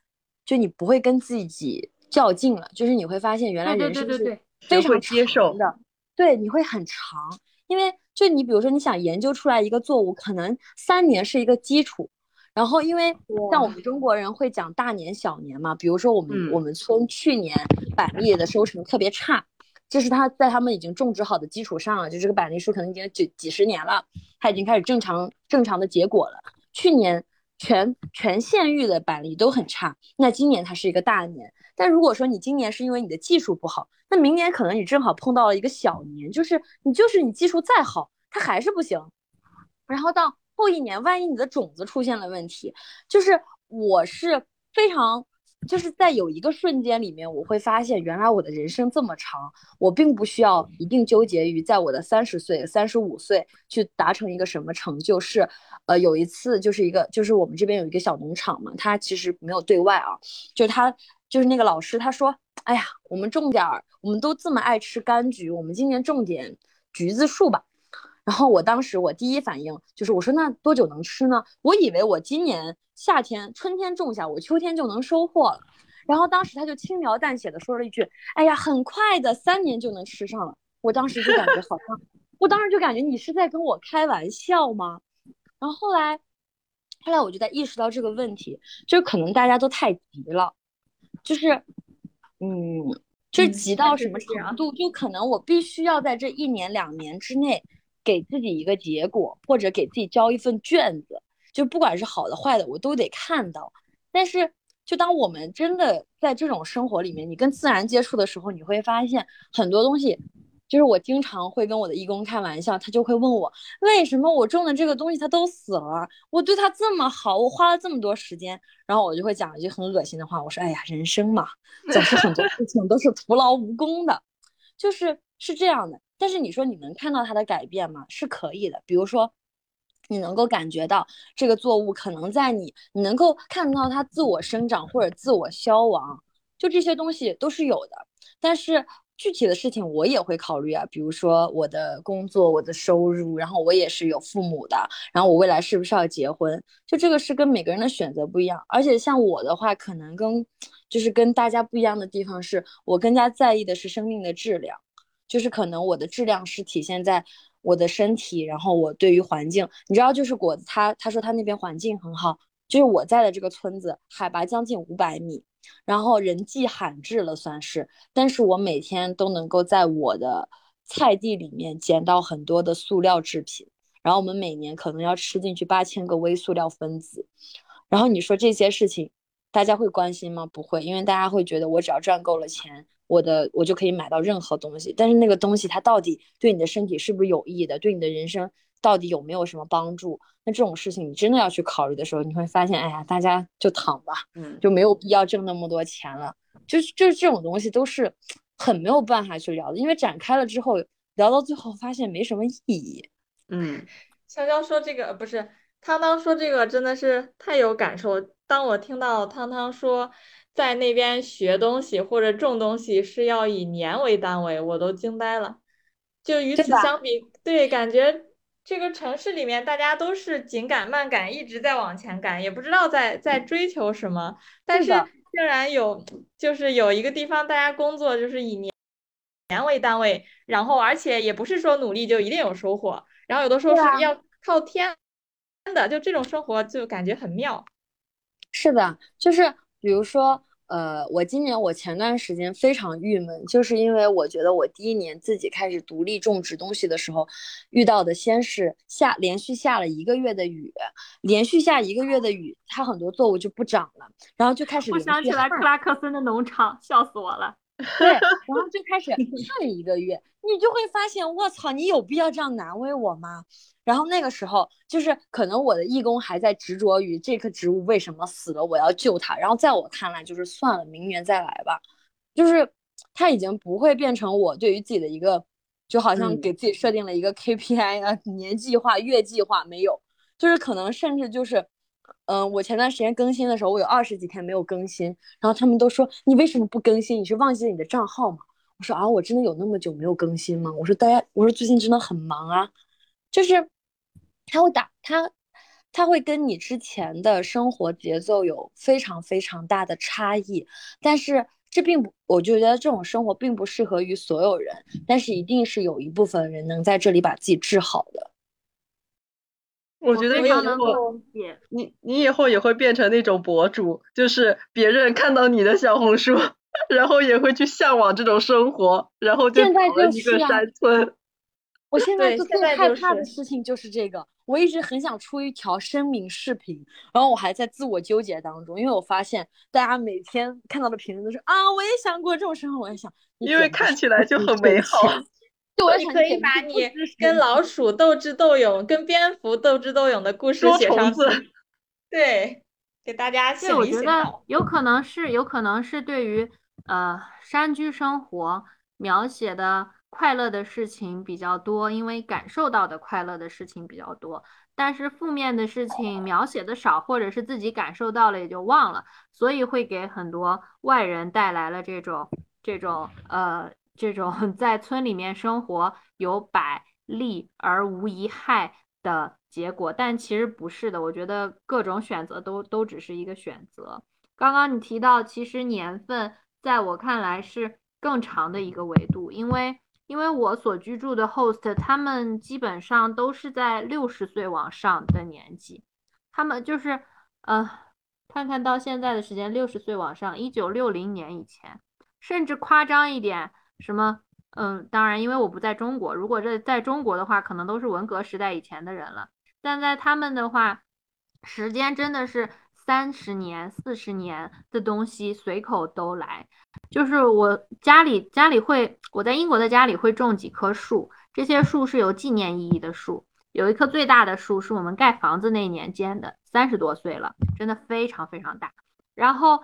S4: 就你不会跟自己较劲了，就是你会发现原来人生是非常
S3: 接受
S4: 的，对，你会很长，因为就你比如说你想研究出来一个作物，可能三年是一个基础，然后因为像我们中国人会讲大年小年嘛，比如说我们我们村去年板栗的收成特别差。就是他在他们已经种植好的基础上了，就这个板栗树可能已经几几十年了，它已经开始正常正常的结果了。去年全全县域的板栗都很差，那今年它是一个大年。但如果说你今年是因为你的技术不好，那明年可能你正好碰到了一个小年，就是你就是你技术再好，它还是不行。然后到后一年，万一你的种子出现了问题，就是我是非常。就是在有一个瞬间里面，我会发现原来我的人生这么长，我并不需要一定纠结于在我的三十岁、三十五岁去达成一个什么成就。是，呃，有一次就是一个，就是我们这边有一个小农场嘛，它其实没有对外啊，就是他就是那个老师他说，哎呀，我们种点儿，我们都这么爱吃柑橘，我们今年种点橘子树吧。然后我当时我第一反应就是我说那多久能吃呢？我以为我今年夏天春天种下，我秋天就能收获了。然后当时他就轻描淡写的说了一句：“哎呀，很快的，三年就能吃上了。”我当时就感觉好像，我当时就感觉你是在跟我开玩笑吗？然后后来，后来我就在意识到这个问题，就是可能大家都太急了，就是，嗯，就急到什么程度，就可能我必须要在这一年两年之内。给自己一个结果，或者给自己交一份卷子，就不管是好的坏的，我都得看到。但是，就当我们真的在这种生活里面，你跟自然接触的时候，你会发现很多东西。就是我经常会跟我的义工开玩笑，他就会问我，为什么我种的这个东西它都死了？我对它这么好，我花了这么多时间，然后我就会讲一句很恶心的话，我说，哎呀，人生嘛，总是很多事情都是徒劳无功的，就是是这样的。但是你说你能看到它的改变吗？是可以的。比如说，你能够感觉到这个作物可能在你，你能够看到它自我生长或者自我消亡，就这些东西都是有的。但是具体的事情我也会考虑啊，比如说我的工作、我的收入，然后我也是有父母的，然后我未来是不是要结婚？就这个是跟每个人的选择不一样。而且像我的话，可能跟就是跟大家不一样的地方是，我更加在意的是生命的质量。就是可能我的质量是体现在我的身体，然后我对于环境，你知道，就是果子他他说他那边环境很好，就是我在的这个村子海拔将近五百米，然后人迹罕至了算是，但是我每天都能够在我的菜地里面捡到很多的塑料制品，然后我们每年可能要吃进去八千个微塑料分子，然后你说这些事情大家会关心吗？不会，因为大家会觉得我只要赚够了钱。我的我就可以买到任何东西，但是那个东西它到底对你的身体是不是有益的，对你的人生到底有没有什么帮助？那这种事情你真的要去考虑的时候，你会发现，哎呀，大家就躺吧，
S3: 嗯，
S4: 就没有必要挣那么多钱了。就是就是这种东西都是很没有办法去聊的，因为展开了之后，聊到最后发现没什么意义。
S3: 嗯，
S2: 香蕉说这个不是汤汤说这个真的是太有感受。当我听到汤汤说。在那边学东西或者种东西是要以年为单位，我都惊呆了。就与此相比，对，感觉这个城市里面大家都是紧赶慢赶，一直在往前赶，也不知道在在追求什么。但是竟然有，就是有一个地方大家工作就是以年年为单位，然后而且也不是说努力就一定有收获，然后有的时候是要靠天的，就这种生活就感觉很妙。
S4: 是的，就是。比如说，呃，我今年我前段时间非常郁闷，就是因为我觉得我第一年自己开始独立种植东西的时候，遇到的先是下连续下了一个月的雨，连续下一个月的雨，它很多作物就不长了，然后就开始。
S1: 我想起来克拉克森的农场，笑死我了。
S4: 对，然后就开始旱一个月，你就会发现，我操，你有必要这样难为我吗？然后那个时候，就是可能我的义工还在执着于这棵植物为什么死了，我要救它。然后在我看来，就是算了，明年再来吧。就是它已经不会变成我对于自己的一个，就好像给自己设定了一个 KPI 啊，年计划、月计划没有，就是可能甚至就是。嗯，我前段时间更新的时候，我有二十几天没有更新，然后他们都说你为什么不更新？你是忘记了你的账号吗？我说啊，我真的有那么久没有更新吗？我说大家，我说最近真的很忙啊，就是他会打他，他会跟你之前的生活节奏有非常非常大的差异，但是这并不，我就觉得这种生活并不适合于所有人，但是一定是有一部分人能在这里把自己治好的。
S3: 我觉得你以后，你你以后也会变成那种博主，就是别人看到你的小红书，然后也会去向往这种生活，然后就
S4: 跑
S3: 了一个山村。
S4: 我现在最害怕的事情就是这个，我一直很想出一条声明视频，然后我还在自我纠结当中，因为我发现大家每天看到的评论都是啊，我也想过这种生活，我也想，
S3: 因为看起来就很美好。
S2: 你可以把你跟老鼠斗智斗勇、跟蝙蝠斗智斗勇的故事写上去，对，给大家写一写。
S1: 我觉得有可能是，有可能是对于呃山居生活描写的快乐的事情比较多，因为感受到的快乐的事情比较多，但是负面的事情描写的少，或者是自己感受到了也就忘了，所以会给很多外人带来了这种这种呃。这种 在村里面生活有百利而无一害的结果，但其实不是的。我觉得各种选择都都只是一个选择。刚刚你提到，其实年份在我看来是更长的一个维度，因为因为我所居住的 host 他们基本上都是在六十岁往上的年纪，他们就是呃，看看到现在的时间，六十岁往上，一九六零年以前，甚至夸张一点。什么？嗯，当然，因为我不在中国。如果这在中国的话，可能都是文革时代以前的人了。但在他们的话，时间真的是三十年、四十年的东西随口都来。就是我家里家里会，我在英国的家里会种几棵树，这些树是有纪念意义的树。有一棵最大的树是我们盖房子那年间的，三十多岁了，真的非常非常大。然后。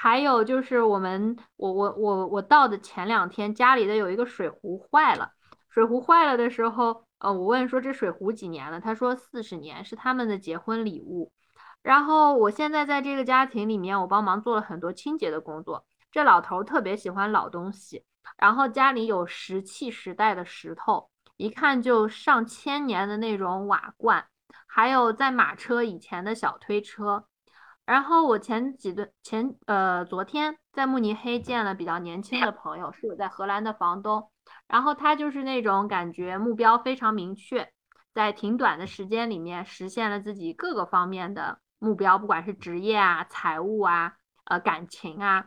S1: 还有就是我们，我我我我到的前两天，家里的有一个水壶坏了。水壶坏了的时候，呃，我问说这水壶几年了？他说四十年，是他们的结婚礼物。然后我现在在这个家庭里面，我帮忙做了很多清洁的工作。这老头特别喜欢老东西，然后家里有石器时代的石头，一看就上千年的那种瓦罐，还有在马车以前的小推车。然后我前几顿前呃昨天在慕尼黑见了比较年轻的朋友，是我在荷兰的房东。然后他就是那种感觉目标非常明确，在挺短的时间里面实现了自己各个方面的目标，不管是职业啊、财务啊、呃感情啊。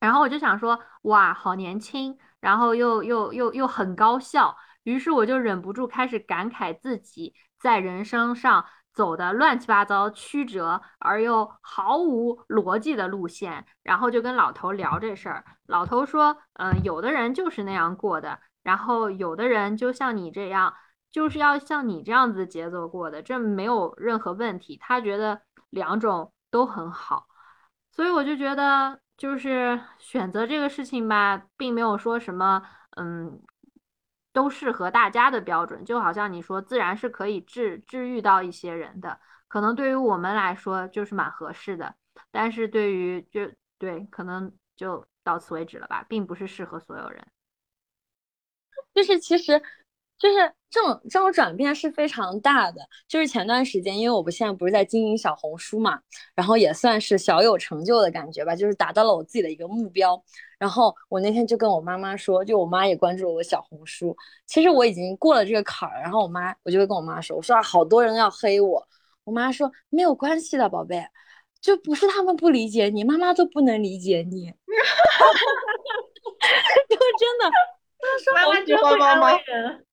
S1: 然后我就想说，哇，好年轻，然后又又又又很高效，于是我就忍不住开始感慨自己在人生上走的乱七八糟、曲折而又毫无逻辑的路线。然后就跟老头聊这事儿，老头说，嗯，有的人就是那样过的，然后有的人就像你这样，就是要像你这样子节奏过的，这没有任何问题。他觉得两种都很好，所以我就觉得。就是选择这个事情吧，并没有说什么，嗯，都适合大家的标准。就好像你说，自然是可以治治愈到一些人的，可能对于我们来说就是蛮合适的，但是对于就对，可能就到此为止了吧，并不是适合所有人。
S4: 就是其实。就是这种这种转变是非常大的。就是前段时间，因为我不现在不是在经营小红书嘛，然后也算是小有成就的感觉吧，就是达到了我自己的一个目标。然后我那天就跟我妈妈说，就我妈也关注了我小红书。其实我已经过了这个坎儿，然后我妈我就会跟我妈说，我说啊，好多人要黑我。我妈说没有关系的，宝贝，就不是他们不理解你，妈妈都不能理解你。就真的，
S2: 妈妈只会安慰人。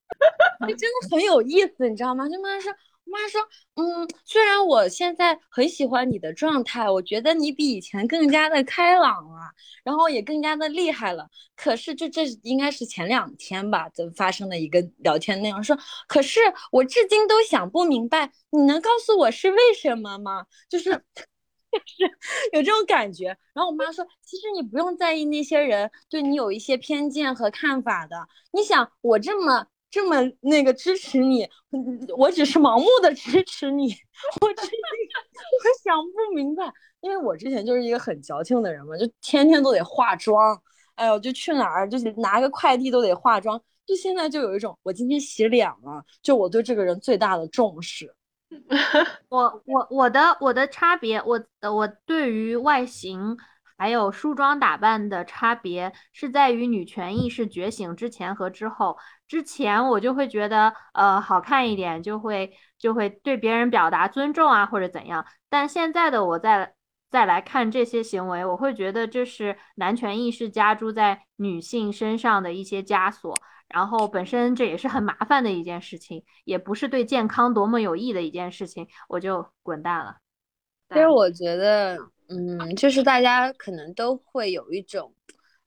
S4: 这 真的很有意思，你知道吗？就妈说，妈妈说，嗯，虽然我现在很喜欢你的状态，我觉得你比以前更加的开朗了，然后也更加的厉害了。可是，就这应该是前两天吧，就发生的一个聊天内容，说，可是我至今都想不明白，你能告诉我是为什么吗？就是，就是有这种感觉。然后我妈说，其实你不用在意那些人对你有一些偏见和看法的。你想，我这么。这么那个支持你，我只是盲目的支持你，我真的 我想不明白，因为我之前就是一个很矫情的人嘛，就天天都得化妆，哎呦，就去哪儿就是拿个快递都得化妆，就现在就有一种我今天洗脸了，就我对这个人最大的重视。
S1: 我我我的我的差别，我我对于外形。还有梳妆打扮的差别是在于女权意识觉醒之前和之后。之前我就会觉得，呃，好看一点就会就会对别人表达尊重啊，或者怎样。但现在的我再再来看这些行为，我会觉得这是男权意识加诸在女性身上的一些枷锁。然后本身这也是很麻烦的一件事情，也不是对健康多么有益的一件事情，我就滚蛋了。
S4: 其实我觉得。嗯，就是大家可能都会有一种，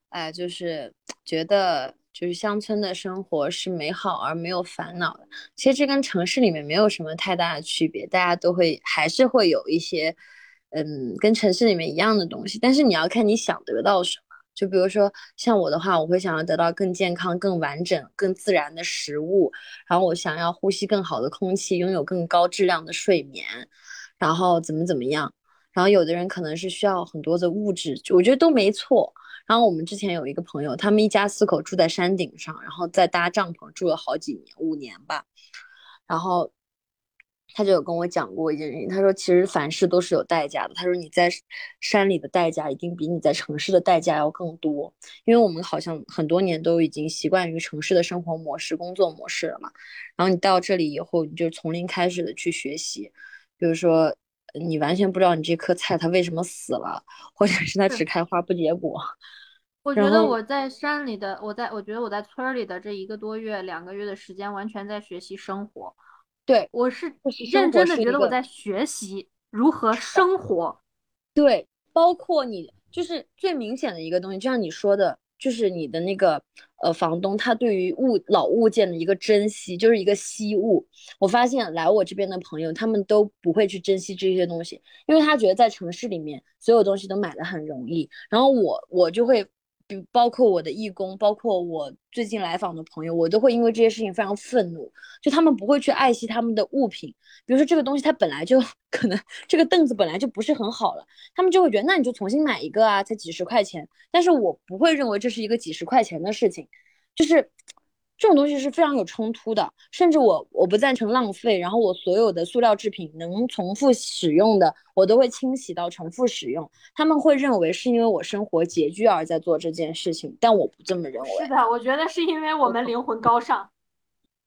S4: 哎，就是觉得就是乡村的生活是美好而没有烦恼的。其实这跟城市里面没有什么太大的区别，大家都会还是会有一些，嗯，跟城市里面一样的东西。但是你要看你想得到什么。就比如说像我的话，我会想要得到更健康、更完整、更自然的食物，然后我想要呼吸更好的空气，拥有更高质量的睡眠，然后怎么怎么样。然后有的人可能是需要很多的物质，我觉得都没错。然后我们之前有一个朋友，他们一家四口住在山顶上，然后在搭帐篷住了好几年，五年吧。然后他就有跟我讲过一件事情，他说其实凡事都是有代价的。他说你在山里的代价一定比你在城市的代价要更多，因为我们好像很多年都已经习惯于城市的生活模式、工作模式了嘛。然后你到这里以后，你就从零开始的去学习，比如说。你完全不知道你这棵菜它为什么死了，或者是它只 开花不结果。
S1: 我觉得我在山里的，我在我觉得我在村里的这一个多月、两个月的时间，完全在学习生活。
S4: 对，
S1: 我是认真的觉得我在学习如何生活。
S4: 对，包括你就是最明显的一个东西，就像你说的。就是你的那个呃房东，他对于物老物件的一个珍惜，就是一个惜物。我发现来我这边的朋友，他们都不会去珍惜这些东西，因为他觉得在城市里面所有东西都买的很容易。然后我我就会。包括我的义工，包括我最近来访的朋友，我都会因为这些事情非常愤怒。就他们不会去爱惜他们的物品，比如说这个东西它本来就 可能这个凳子本来就不是很好了，他们就会觉得那你就重新买一个啊，才几十块钱。但是我不会认为这是一个几十块钱的事情，就是这种东西是非常有冲突的，甚至我我不赞成浪费，然后我所有的塑料制品能重复使用的，我都会清洗到重复使用。他们会认为是因为我生活拮据而在做这件事情，但我不这么认为。
S1: 是的，我觉得是因为我们灵魂高尚。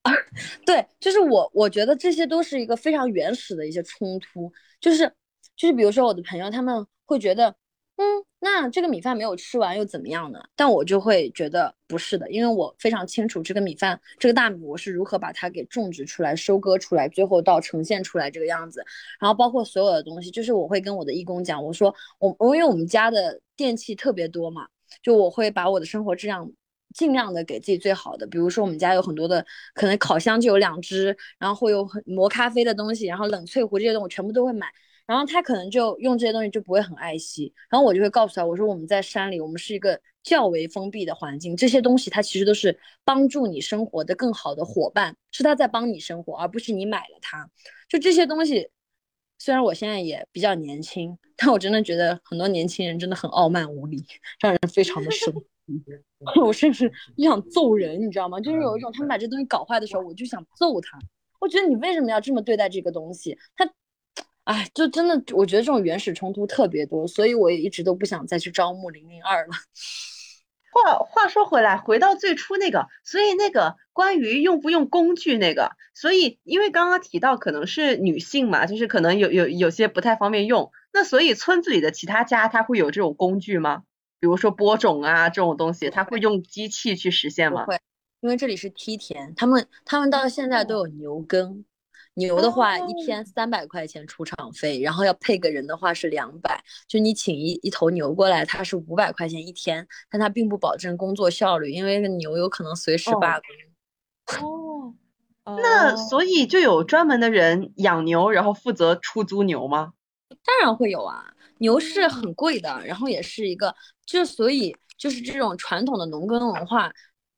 S4: 对，就是我，我觉得这些都是一个非常原始的一些冲突，就是就是比如说我的朋友他们会觉得。嗯，那这个米饭没有吃完又怎么样呢？但我就会觉得不是的，因为我非常清楚这个米饭，这个大米我是如何把它给种植出来、收割出来，最后到呈现出来这个样子。然后包括所有的东西，就是我会跟我的义工讲，我说我我因为我们家的电器特别多嘛，就我会把我的生活质量尽量的给自己最好的。比如说我们家有很多的，可能烤箱就有两只，然后会有磨咖啡的东西，然后冷萃壶这些东西我全部都会买。然后他可能就用这些东西就不会很爱惜，然后我就会告诉他，我说我们在山里，我们是一个较为封闭的环境，这些东西它其实都是帮助你生活的更好的伙伴，是他在帮你生活，而不是你买了它。就这些东西，虽然我现在也比较年轻，但我真的觉得很多年轻人真的很傲慢无礼，让人非常的生气。我甚至想揍人，你知道吗？就是有一种他们把这东西搞坏的时候，我就想揍他。我觉得你为什么要这么对待这个东西？他。哎，就真的，我觉得这种原始冲突特别多，所以我也一直都不想再去招募零零二了。
S3: 话话说回来，回到最初那个，所以那个关于用不用工具那个，所以因为刚刚提到可能是女性嘛，就是可能有有有些不太方便用，那所以村子里的其他家他会有这种工具吗？比如说播种啊这种东西，他会用机器去实现吗？
S4: 会，因为这里是梯田，他们他们到现在都有牛耕。牛的话，一天三百块钱出场费，然后要配个人的话是两百。就你请一一头牛过来，它是五百块钱一天，但它并不保证工作效率，因为牛有可能随时罢
S3: 工。哦，那所以就有专门的人养牛，然后负责出租牛吗？
S4: 当然会有啊，牛是很贵的，然后也是一个，就所以就是这种传统的农耕文化。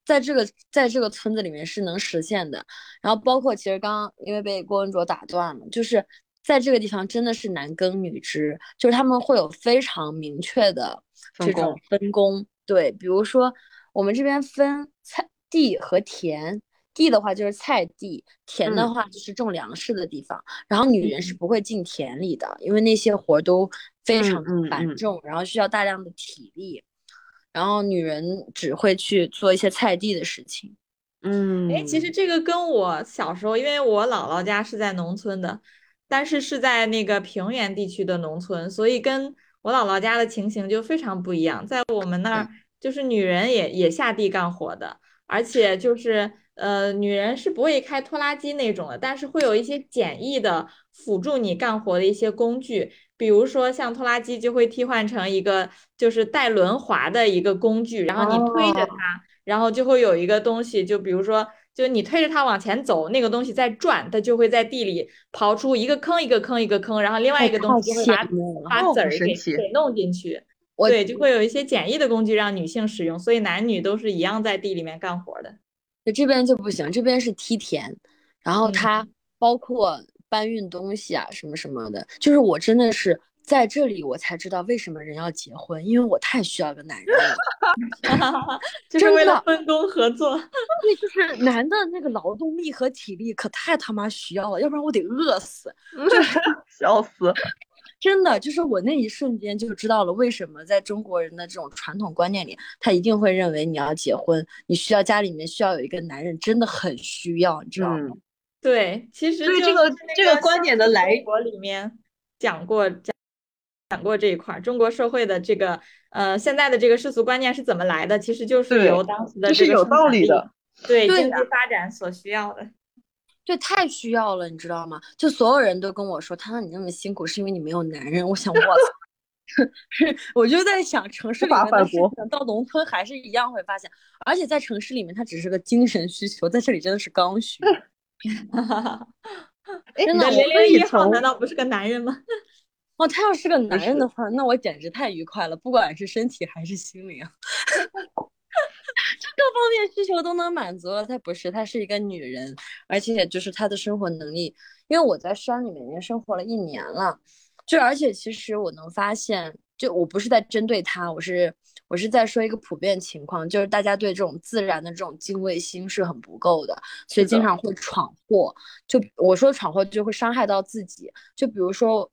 S4: 在这个在这个村子里面是能实现的，然后包括其实刚刚因为被郭文卓打断了，就是在这个地方真的是男耕女织，就是他们会有非常明确的这种分工。对，比如说我们这边分菜地和田，地的话就是菜地，田的话就是种粮食的地方。然后女人是不会进田里的，因为那些活都非常繁重，然后需要大量的体力。然后女人只会去做一些菜地的事情，
S2: 嗯，哎，其实这个跟我小时候，因为我姥姥家是在农村的，但是是在那个平原地区的农村，所以跟我姥姥家的情形就非常不一样。在我们那儿，就是女人也也下地干活的，而且就是呃，女人是不会开拖拉机那种的，但是会有一些简易的辅助你干活的一些工具。比如说，像拖拉机就会替换成一个就是带轮滑的一个工具，然后你推着它，然后就会有一个东西，就比如说，就你推着它往前走，那个东西在转，它就会在地里刨出一个坑一个坑一个坑，然后另外一个东西就会把把籽儿给给弄进去。对，就会有一些简易的工具让女性使用，所以男女都是一样在地里面干活的。
S4: 这边就不行，这边是梯田，然后它包括。搬运东西啊，什么什么的，就是我真的是在这里，我才知道为什么人要结婚，因为我太需要个男人了，
S2: 就是为了分工合作。
S4: 对，就是男的那个劳动力和体力可太他妈需要了，要不然我得饿死。
S3: 笑死！
S4: 真的，就是我那一瞬间就知道了为什么在中国人的这种传统观念里，他一定会认为你要结婚，你需要家里面需要有一个男人，真的很需要，你知道吗？
S2: 对，其实
S3: 对这个这个观点的来
S2: 国里面讲过讲讲过这一块儿，中国社会的这个呃现在的这个世俗观念是怎么来的？其实就是由当时的这
S3: 个是有道理的，
S2: 对经济发展所需要的，
S4: 对，太需要了，你知道吗？就所有人都跟我说，他说你那么辛苦是因为你没有男人。我想，我操，我就在想，城市里面的事情到农村还是一样会发现，而且在城市里面它只是个精神需求，在这里真的是刚需。
S2: 真的，零零一号难道不是个男人吗？
S4: 哦，他要是个男人的话，那我简直太愉快了，不管是身体还是心灵，这各方面需求都能满足了。她不是，她是一个女人，而且就是她的生活能力。因为我在山里面已经生活了一年了，就而且其实我能发现，就我不是在针对她，我是我是在说一个普遍情况，就是大家对这种自然的这种敬畏心是很不够的，所以经常会闯祸。就我说闯祸就会伤害到自己，就比如说。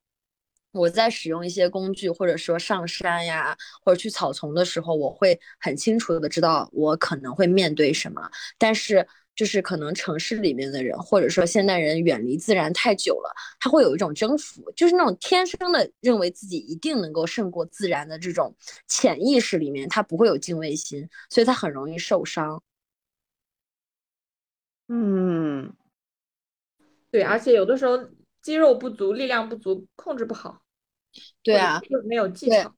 S4: 我在使用一些工具，或者说上山呀，或者去草丛的时候，我会很清楚的知道我可能会面对什么。但是，就是可能城市里面的人，或者说现代人远离自然太久了，他会有一种征服，就是那种天生的认为自己一定能够胜过自然的这种潜意识里面，他不会有敬畏心，所以他很容易受伤。
S3: 嗯，
S2: 对，而且有的时候肌肉不足、力量不足，控制不好，
S4: 对啊，
S2: 就没有技
S4: 对
S2: 巧。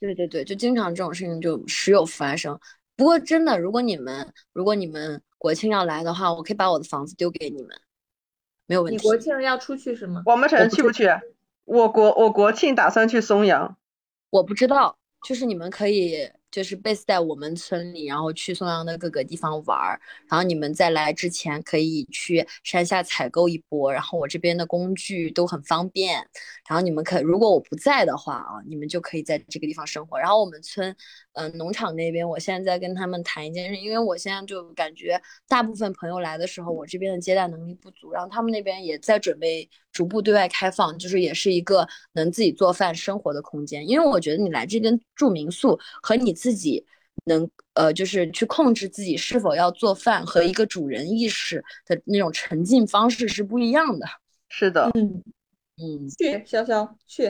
S4: 对对对，就经常这种事情就时有发生。不过真的，如果你们如果你们国庆要来的话，我可以把我的房子丢给你们，没有问题。
S2: 你国庆要出去是吗？
S3: 王八城去不去？我国我国庆打算去松阳。
S4: 我不知道，就是你们可以就是 base 在我们村里，然后去松阳的各个地方玩儿，然后你们在来之前可以去山下采购一波，然后我这边的工具都很方便，然后你们可如果我不在的话啊，你们就可以在这个地方生活。然后我们村，嗯、农场那边，我现在在跟他们谈一件事，因为我现在就感觉大部分朋友来的时候，我这边的接待能力不足，然后他们那边也在准备逐步对外开放，就是也是一个能自己做饭生活的空间。因为我觉得你来这边住民宿和你自己能呃，就是去控制自己是否要做饭和一个主人意识的那种沉浸方式是不一样的。
S3: 是的，
S2: 嗯，
S4: 嗯，
S2: 去潇潇去。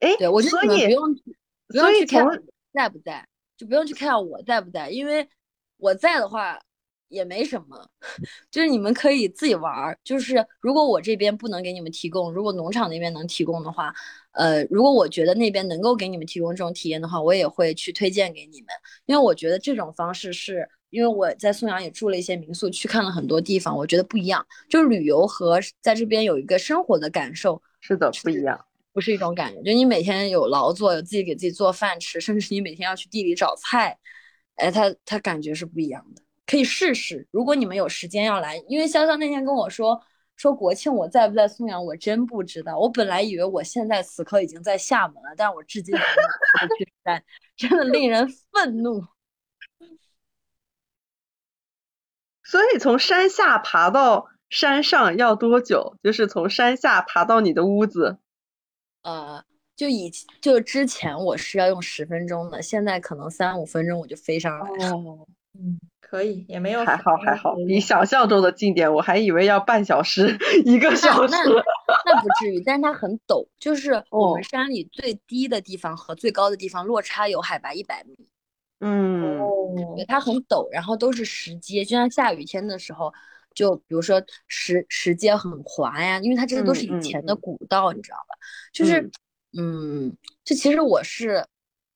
S3: 哎，
S4: 对，我觉得你们不用不用去看
S3: 从
S4: 在不在，就不用去看我在不在，因为我在的话也没什么，就是你们可以自己玩儿。就是如果我这边不能给你们提供，如果农场那边能提供的话，呃，如果我觉得那边能够给你们提供这种体验的话，我也会去推荐给你们，因为我觉得这种方式是。因为我在松阳也住了一些民宿，去看了很多地方，我觉得不一样。就是旅游和在这边有一个生活的感受，
S3: 是的，不一样。
S4: 不是一种感觉。就你每天有劳作，有自己给自己做饭吃，甚至你每天要去地里找菜，哎，他他感觉是不一样的。可以试试，如果你们有时间要来，因为潇潇那天跟我说说国庆我在不在松阳，我真不知道。我本来以为我现在此刻已经在厦门了，但我至今还没有去 山，真的令人愤怒。
S3: 所以从山下爬到山上要多久？就是从山下爬到你的屋子。
S4: 呃，就以就之前我是要用十分钟的，现在可能三五分钟我就飞上来了。
S3: 哦，
S2: 嗯，可以，也没有
S3: 还好还好，
S2: 很
S3: 比想象中的近点，我还以为要半小时一个小时。
S4: 那那不至于，但是它很陡，就是 我
S3: 哦
S4: 们山里最低的地方和最高的地方落差有海拔一百米，
S3: 嗯，
S4: 它很陡，然后都是石阶，就像下雨天的时候，就比如说石石阶很滑呀，因为它这些都是以前的
S3: 嗯
S4: 古道，你知道吧？就是，嗯，就其实我是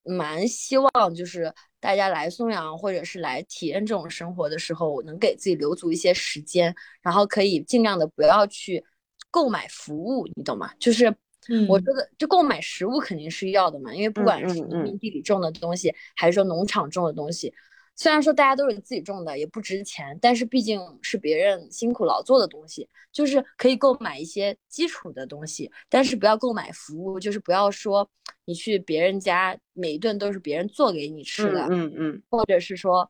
S4: 蛮希望，就是大家来松阳或者是来体验这种生活的时候，我能给自己留足一些时间，然后可以尽量的不要去购买服务，你懂吗？就是我
S2: 嗯
S4: 觉得，就购买食物肯定是要的嘛，因为不
S3: 嗯
S4: 管是农民地里种的东西，还是说农场种的东西，虽然说大家都是自己种的，也不值钱，但是毕竟是别人辛苦劳作的东西，就是可以购买一些基础的东西，但是不要购买服务，就是不要说你去别人家每一顿都是别人做给你吃的，
S3: 嗯嗯
S4: 或者是说，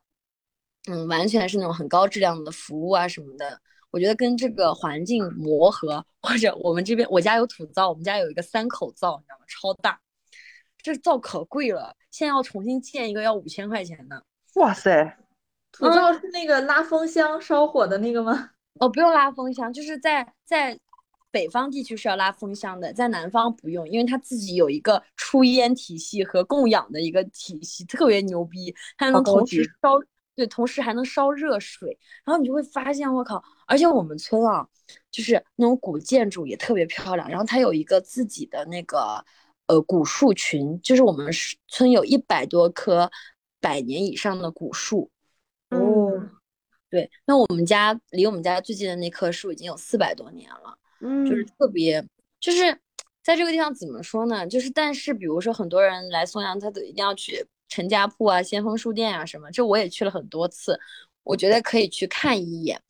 S4: 嗯，完全是那种很高质量的服务啊什么的。我觉得跟这个环境磨合，或者我们这边我家有土灶，我们家有一个三口灶，你知道吗？超大，这灶可贵了，现在要重新建一个要五千块钱呢。
S3: 嗯，哇塞，
S2: 土灶是那个拉风箱烧火的那个吗？
S4: 哦，不用拉风箱，就是在在北方地区是要拉风箱的，在南方不用，因为它自己有一个出烟体系和供氧的一个体系，特别牛逼，它能同时烧，对，同时还能烧热水，然后你就会发现，我靠，而且我们村啊，就是那种古建筑也特别漂亮，然后它有一个自己的那个呃古树群，就是我们村有一百多棵百年以上的古树，
S2: 哦，
S4: 对，那我们家离我们家最近的那棵树已经有四百多年了，
S3: 嗯，
S4: 就是特别，就是在这个地方怎么说呢？就是但是比如说很多人来松阳，他都一定要去陈家铺啊、先锋书店啊什么，这我也去了很多次，我觉得可以去看一眼。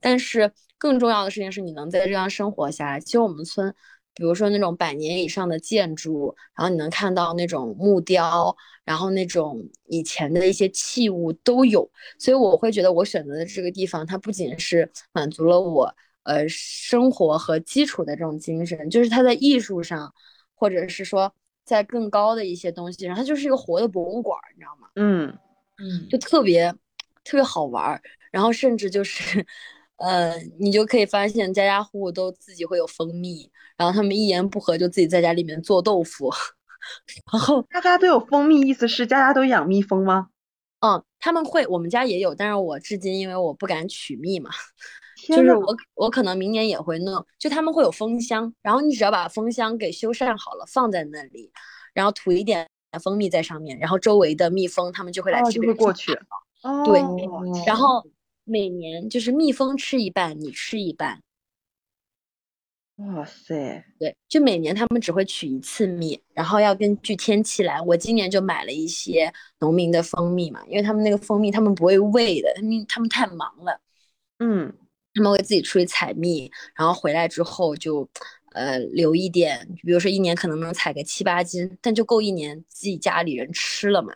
S4: 但是更重要的事情是你能在这样生活下来。其实我们村比如说那种百年以上的建筑，然后你能看到那种木雕，然后那种以前的一些器物都有，所以我会觉得我选择的这个地方，它不仅是满足了我呃生活和基础的这种精神，就是它在艺术上，或者是说在更高的一些东西上，它就是一个活的博物馆，你知道吗？
S3: 嗯。
S2: 嗯。
S4: 就特别特别好玩儿，然后甚至就是，呃，你就可以发现家家户户都自己会有蜂蜜，然后他们一言不合就自己在家里面做豆腐，然后
S3: 大家都有蜂蜜，意思是家家都养蜜蜂吗？
S4: 嗯，他们会，我们家也有，但是我至今因为我不敢取蜜嘛，就，是我我可能明年也会弄，就他们会有蜂箱，然后你只要把蜂箱给修缮好了放在那里，然后涂一点蜂蜜在上面，然后周围的蜜蜂他们就会来
S3: 哦会过去
S4: 草对
S3: 哦，
S4: 然后每年就是蜜蜂吃一半，你吃一半。
S3: 哇塞，
S4: 对，就每年他们只会取一次蜜，然后要根据天气来。我今年就买了一些农民的蜂蜜嘛，因为他们那个蜂蜜他们不会喂的，他们他们太忙了，
S3: 嗯
S4: 他们会自己出去采蜜，然后回来之后就呃留一点，比如说一年可能能采个七八斤，但就够一年自己家里人吃了嘛。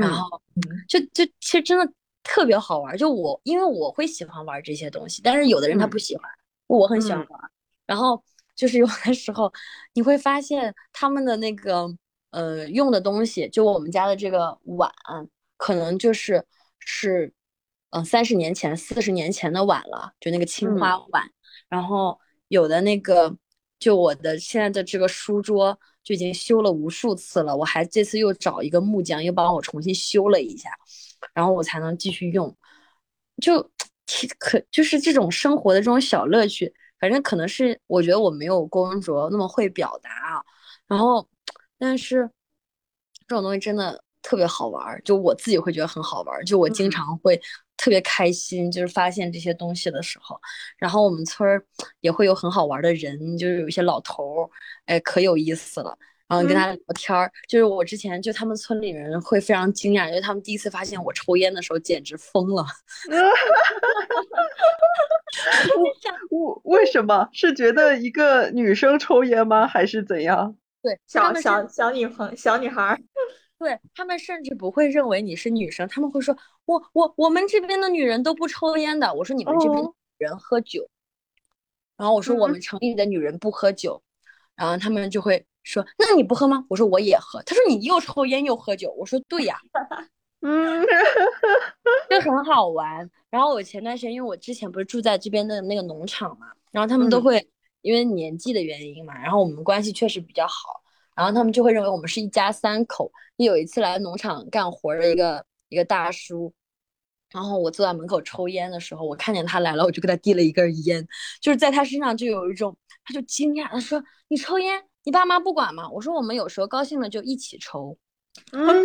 S4: 然
S3: 嗯
S4: 后就就其实真的特别好玩儿，就我因为我会喜欢玩这些东西，但是有的人他
S3: 嗯
S4: 不喜欢，我很喜欢
S3: 嗯
S4: 玩儿。然后就是有的时候你会发现他们的那个呃用的东西，就我们家的这个碗，可能就是是嗯三十年前、四十年前的碗了，就那个青
S3: 嗯
S4: 花碗。然后有的那个就我的现在的这个书桌就已经修了无数次了，我还这次又找一个木匠又帮我重新修了一下，然后我才能继续用。就其可就是这种生活的这种小乐趣，反正可能是我觉得我没有郭文卓那么会表达啊，然后但是这种东西真的特别好玩儿，就我自己会觉得很好玩儿，就我经
S3: 嗯
S4: 常会特别开心，就是发现这些东西的时候，然后我们村儿也会有很好玩儿的人，就是有一些老头儿，哎，可有意思了。然后跟他聊天儿，就是我之前就他们村里人会非常惊讶，因为他们第一次发现我抽烟的时候简直疯了。
S3: 为为什么？是觉得一个女生抽烟吗？还是怎样？
S4: 对，
S2: 小小小女朋小女孩儿，
S4: 对他们甚至不会认为你是女生，他们会说我我我们这边的女人都不抽烟的。我说你们这边
S3: 哦
S4: 人喝酒，然后我说我
S3: 嗯
S4: 们城里的女人不喝酒，然后他们就会说那你不喝吗？我说我也喝。他说你又抽烟又喝酒，我说对呀，
S3: 嗯
S4: 就很好玩。然后我前段时间因为我之前不是住在这边的那个农场嘛，然后他们都
S3: 嗯
S4: 会因为年纪的原因嘛，然后我们关系确实比较好，然后他们就会认为我们是一家三口。有一次来农场干活的一个一个大叔，然后我坐在门口抽烟的时候，我看见他来了，我就给他递了一根烟，就是在他身上就有一种，他就惊讶，他说：“你抽烟，你爸妈不管吗？”我说：“我们有时候高兴了就一起抽。”
S3: 嗯，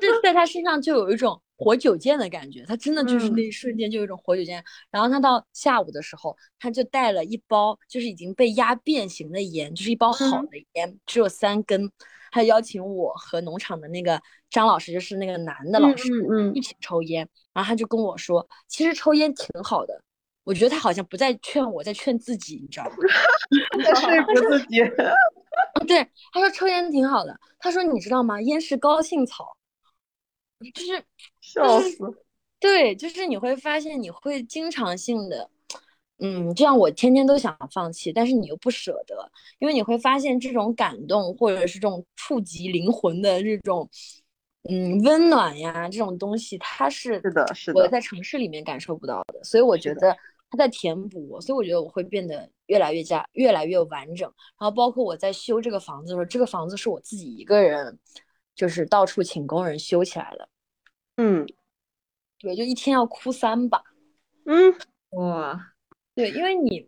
S4: 这在他身上就有一种活久见的感觉，他真的就是
S3: 嗯
S4: 那一瞬间就有一种活久见。然后他到下午的时候，他就带了一包就是已经被压变形的烟，就是一包好
S3: 嗯
S4: 的烟，只有三根。他邀请我和农场的那个张老师，就是那个男的老师，
S3: 嗯嗯
S4: 一起抽烟。然后他就跟我说，其实抽烟挺好的。我觉得他好像不在劝我，在劝自己，你知道吗？
S3: 在说服自己。
S4: 对，他说抽烟挺好的。他说你知道吗？烟是高兴草，就是
S3: 笑死。
S4: 对，就是你会发现你会经常性的，嗯，这样我天天都想放弃，但是你又不舍得，因为你会发现这种感动或者是这种触及灵魂的这种，嗯，温暖呀，这种东西，它是
S3: 是的是的
S4: 我在城市里面感受不到的，所以我觉得它在填补我，所以我觉得我会变得越来越加越来越完整。然后包括我在修这个房子的时候，这个房子是我自己一个人，就是到处请工人修起来的。
S3: 嗯
S4: 对，就一天要哭三把。
S3: 嗯
S2: 哇，
S4: 对，因为你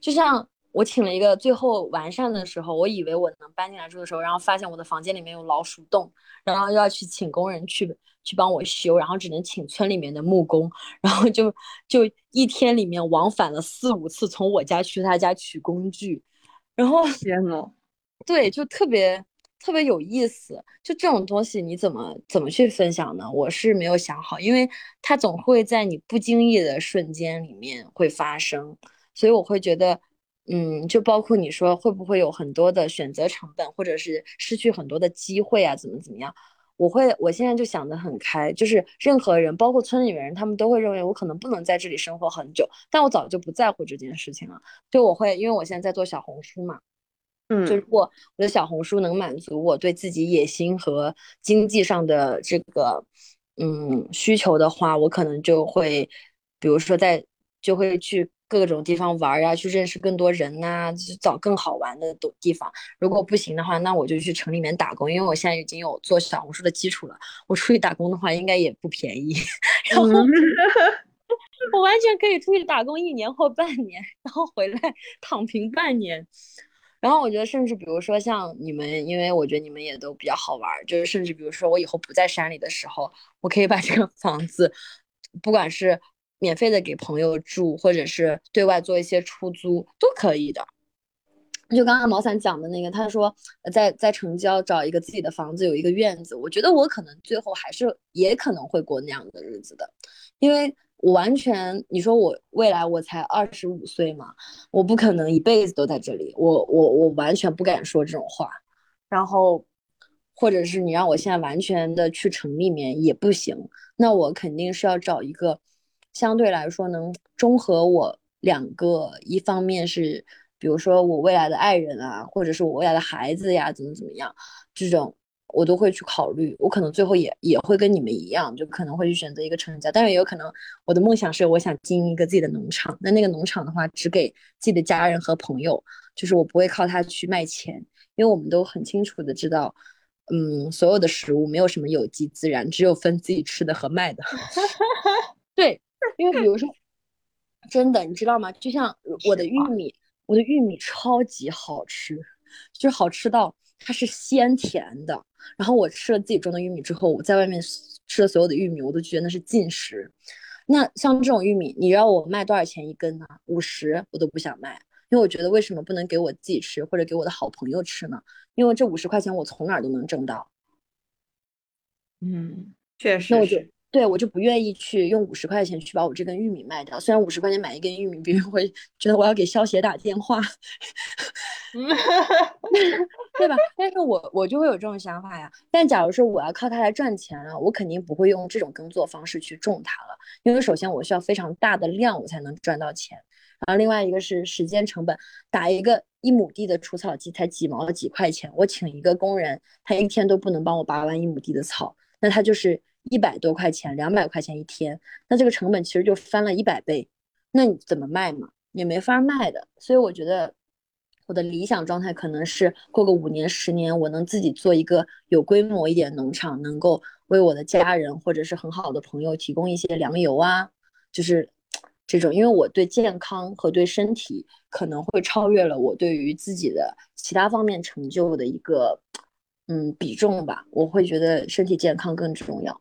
S4: 就像我请了一个，最后完善的时候，我以为我能搬进来住的时候，然后发现我的房间里面有老鼠洞，然后又要去请工人去去帮我修，然后只能请村里面的木工，然后就就一天里面往返了四五次，从我家去他家取工具，然后
S3: 天呐，
S4: 对，就特别特别有意思。就这种东西，你怎么怎么去分享呢？我是没有想好，因为它总会在你不经意的瞬间里面会发生，所以我会觉得，嗯，就包括你说会不会有很多的选择成本，或者是失去很多的机会啊，怎么怎么样？我会，我现在就想得很开，就是任何人，包括村里面人，他们都会认为我可能不能在这里生活很久，但我早就不在乎这件事情了。就我会，因为我现在在做小红书嘛，
S3: 嗯，
S4: 就如果我的小红书能满足我对自己野心和经济上的这个嗯需求的话，我可能就会，比如说在就会去。各种地方玩呀，去认识更多人呐，去找更好玩的地地方。如果不行的话，那我就去城里面打工，因为我现在已经有做小红书的基础了。我出去打工的话，应该也不便宜。然后我完全可以出去打工一年或半年，然后回来躺平半年。然后我觉得，甚至比如说像你们，因为我觉得你们也都比较好玩，就是甚至比如说我以后不在山里的时候，我可以把这个房子，不管是。免费的给朋友住，或者是对外做一些出租都可以的。就刚刚毛伞讲的那个，他说在在城郊找一个自己的房子，有一个院子。我觉得我可能最后还是也可能会过那样的日子的，因为我完全你说我未来我才二十五岁嘛，我不可能一辈子都在这里，我我我完全不敢说这种话。然后，或者是你让我现在完全的去城里面也不行，那我肯定是要找一个。相对来说，能中和我两个，一方面是，比如说我未来的爱人啊，或者是我未来的孩子呀，怎么怎么样，这种我都会去考虑。我可能最后也也会跟你们一样，就可能会去选择一个成家，但是也有可能我的梦想是我想经营一个自己的农场。那那个农场的话，只给自己的家人和朋友，就是我不会靠它去卖钱，因为我们都很清楚的知道，嗯，所有的食物没有什么有机自然，只有分自己吃的和卖的。对。因为比如说，真的，你知道吗？就像我的玉米，我的玉米超级好吃，就是好吃到它是鲜甜的。然后我吃了自己种的玉米之后，我在外面吃的所有的玉米，我都觉得那是禁食。那像这种玉米，你让我卖多少钱一根呢？五十我都不想卖，因为我觉得为什么不能给我自己吃，或者给我的好朋友吃呢？因为这五十块钱我从哪儿都能挣到。
S3: 嗯，
S2: 确实。
S4: 那我就。对我就不愿意去用五十块钱去把我这根玉米卖掉，虽然五十块钱买一根玉米，别人会觉得我要给消协打电话 对吧？但是我我就会有这种想法呀。但假如说我要靠它来赚钱了，我肯定不会用这种耕作方式去种它了，因为首先我需要非常大的量，我才能赚到钱。然后另外一个是时间成本，打一个一亩地的除草机才几毛几块钱，我请一个工人，他一天都不能帮我拔完一亩地的草，那他就是。一百多块钱，两百块钱一天，那这个成本其实就翻了一百倍，那你怎么卖嘛？也没法卖的。所以我觉得我的理想状态可能是过个五年、十年，我能自己做一个有规模一点农场，能够为我的家人或者是很好的朋友提供一些粮油啊，就是这种。因为我对健康和对身体可能会超越了我对于自己的其他方面成就的一个嗯比重吧，我会觉得身体健康更重要。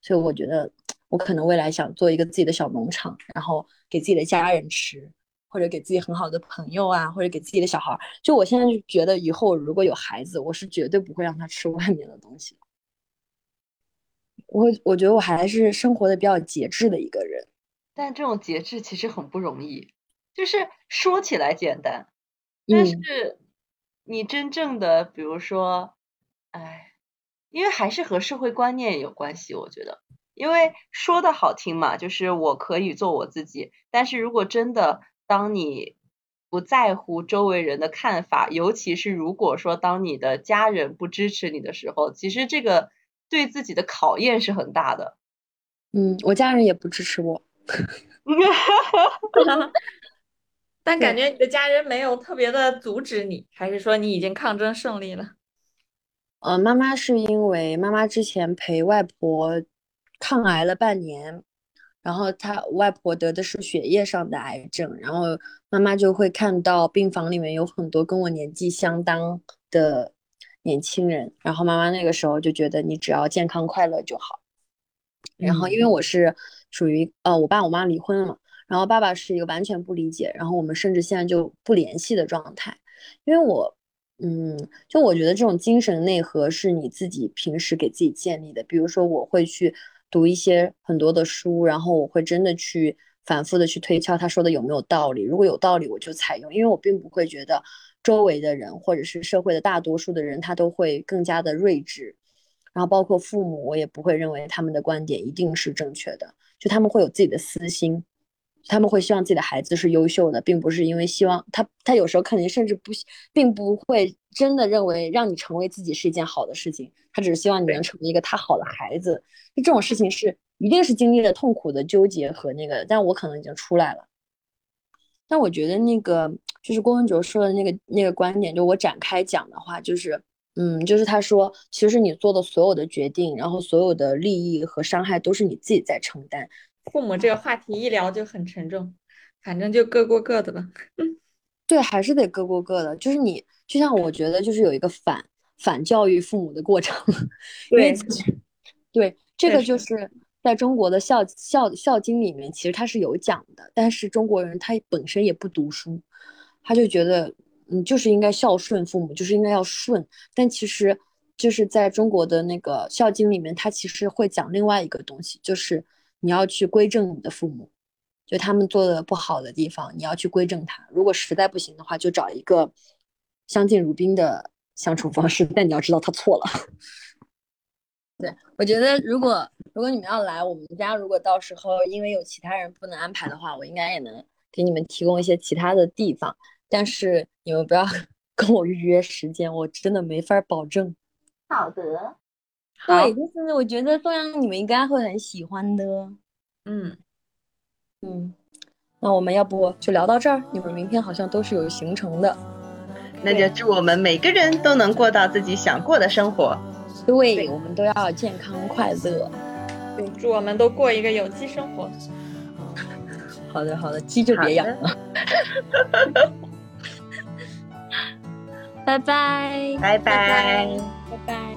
S4: 所以我觉得，我可能未来想做一个自己的小农场，然后给自己的家人吃，或者给自己很好的朋友啊，或者给自己的小孩。就我现在就觉得，以后如果有孩子，我是绝对不会让他吃外面的东西。我我觉得我还是生活的比较节制的一个人，
S3: 但这种节制其实很不容易，就是说起来简单，但是你真正的，比如说，哎。因为还是和社会观念有关系，我觉得，因为说的好听嘛，就是我可以做我自己。但是如果真的当你不在乎周围人的看法，尤其是如果说当你的家人不支持你的时候，其实这个对自己的考验是很大的。
S4: 嗯，我家人也不支持我，
S2: 但感觉你的家人没有特别的阻止你，还是说你已经抗争胜利了？
S4: 呃，妈妈是因为妈妈之前陪外婆抗癌了半年，然后她外婆得的是血液上的癌症，然后妈妈就会看到病房里面有很多跟我年纪相当的年轻人，然后妈妈那个时候就觉得你只要健康快乐就好。然后因为我是属于呃，我爸我妈离婚了嘛，然后爸爸是一个完全不理解，然后我们甚至现在就不联系的状态，因为我。嗯，就我觉得这种精神内核是你自己平时给自己建立的。比如说，我会去读一些很多的书，然后我会真的去反复的去推敲他说的有没有道理。如果有道理，我就采用，因为我并不会觉得周围的人或者是社会的大多数的人他都会更加的睿智，然后包括父母，我也不会认为他们的观点一定是正确的，就他们会有自己的私心。他们会希望自己的孩子是优秀的，并不是因为希望他，他有时候可能甚至不，并不会真的认为让你成为自己是一件好的事情，他只是希望你能成为一个他好的孩子。就这种事情是一定是经历了痛苦的纠结和那个，但我可能已经出来了。但我觉得那个就是郭文哲说的那个那个观点，就我展开讲的话，就是嗯，就是他说，其实你做的所有的决定，然后所有的利益和伤害都是你自己在承担。
S2: 父母这个话题一聊就很沉重，反正就各过各的吧。
S4: 对，还是得各过各的。就是你，就像我觉得，就是有一个反反教育父母的过程。
S2: 对，
S4: 对，这个就是在中国的《孝孝孝经》里面，其实它是有讲的。但是中国人他本身也不读书，他就觉得嗯，就是应该孝顺父母，就是应该要顺。但其实就是在中国的那个《孝经》里面，他其实会讲另外一个东西，就是。你要去归正你的父母，就他们做的不好的地方，你要去归正他。如果实在不行的话，就找一个相敬如宾的相处方式。但你要知道他错了。对我觉得，如果如果你们要来我们家，如果到时候因为有其他人不能安排的话，我应该也能给你们提供一些其他的地方。但是你们不要 跟我预约时间，我真的没法保证。
S1: 好的。
S4: 对，就是我觉得宋阳你们应该会很喜欢的。
S2: 嗯
S4: 嗯，那我们要不就聊到这儿？你们明天好像都是有行程的，
S3: 那就祝我们每个人都能过到自己想过的生活。
S4: 对，我们都要健康快乐。
S2: 对，祝我们都过一个有机生活。
S4: 好的好的，鸡就别养了。
S2: 拜拜拜拜
S3: 拜拜。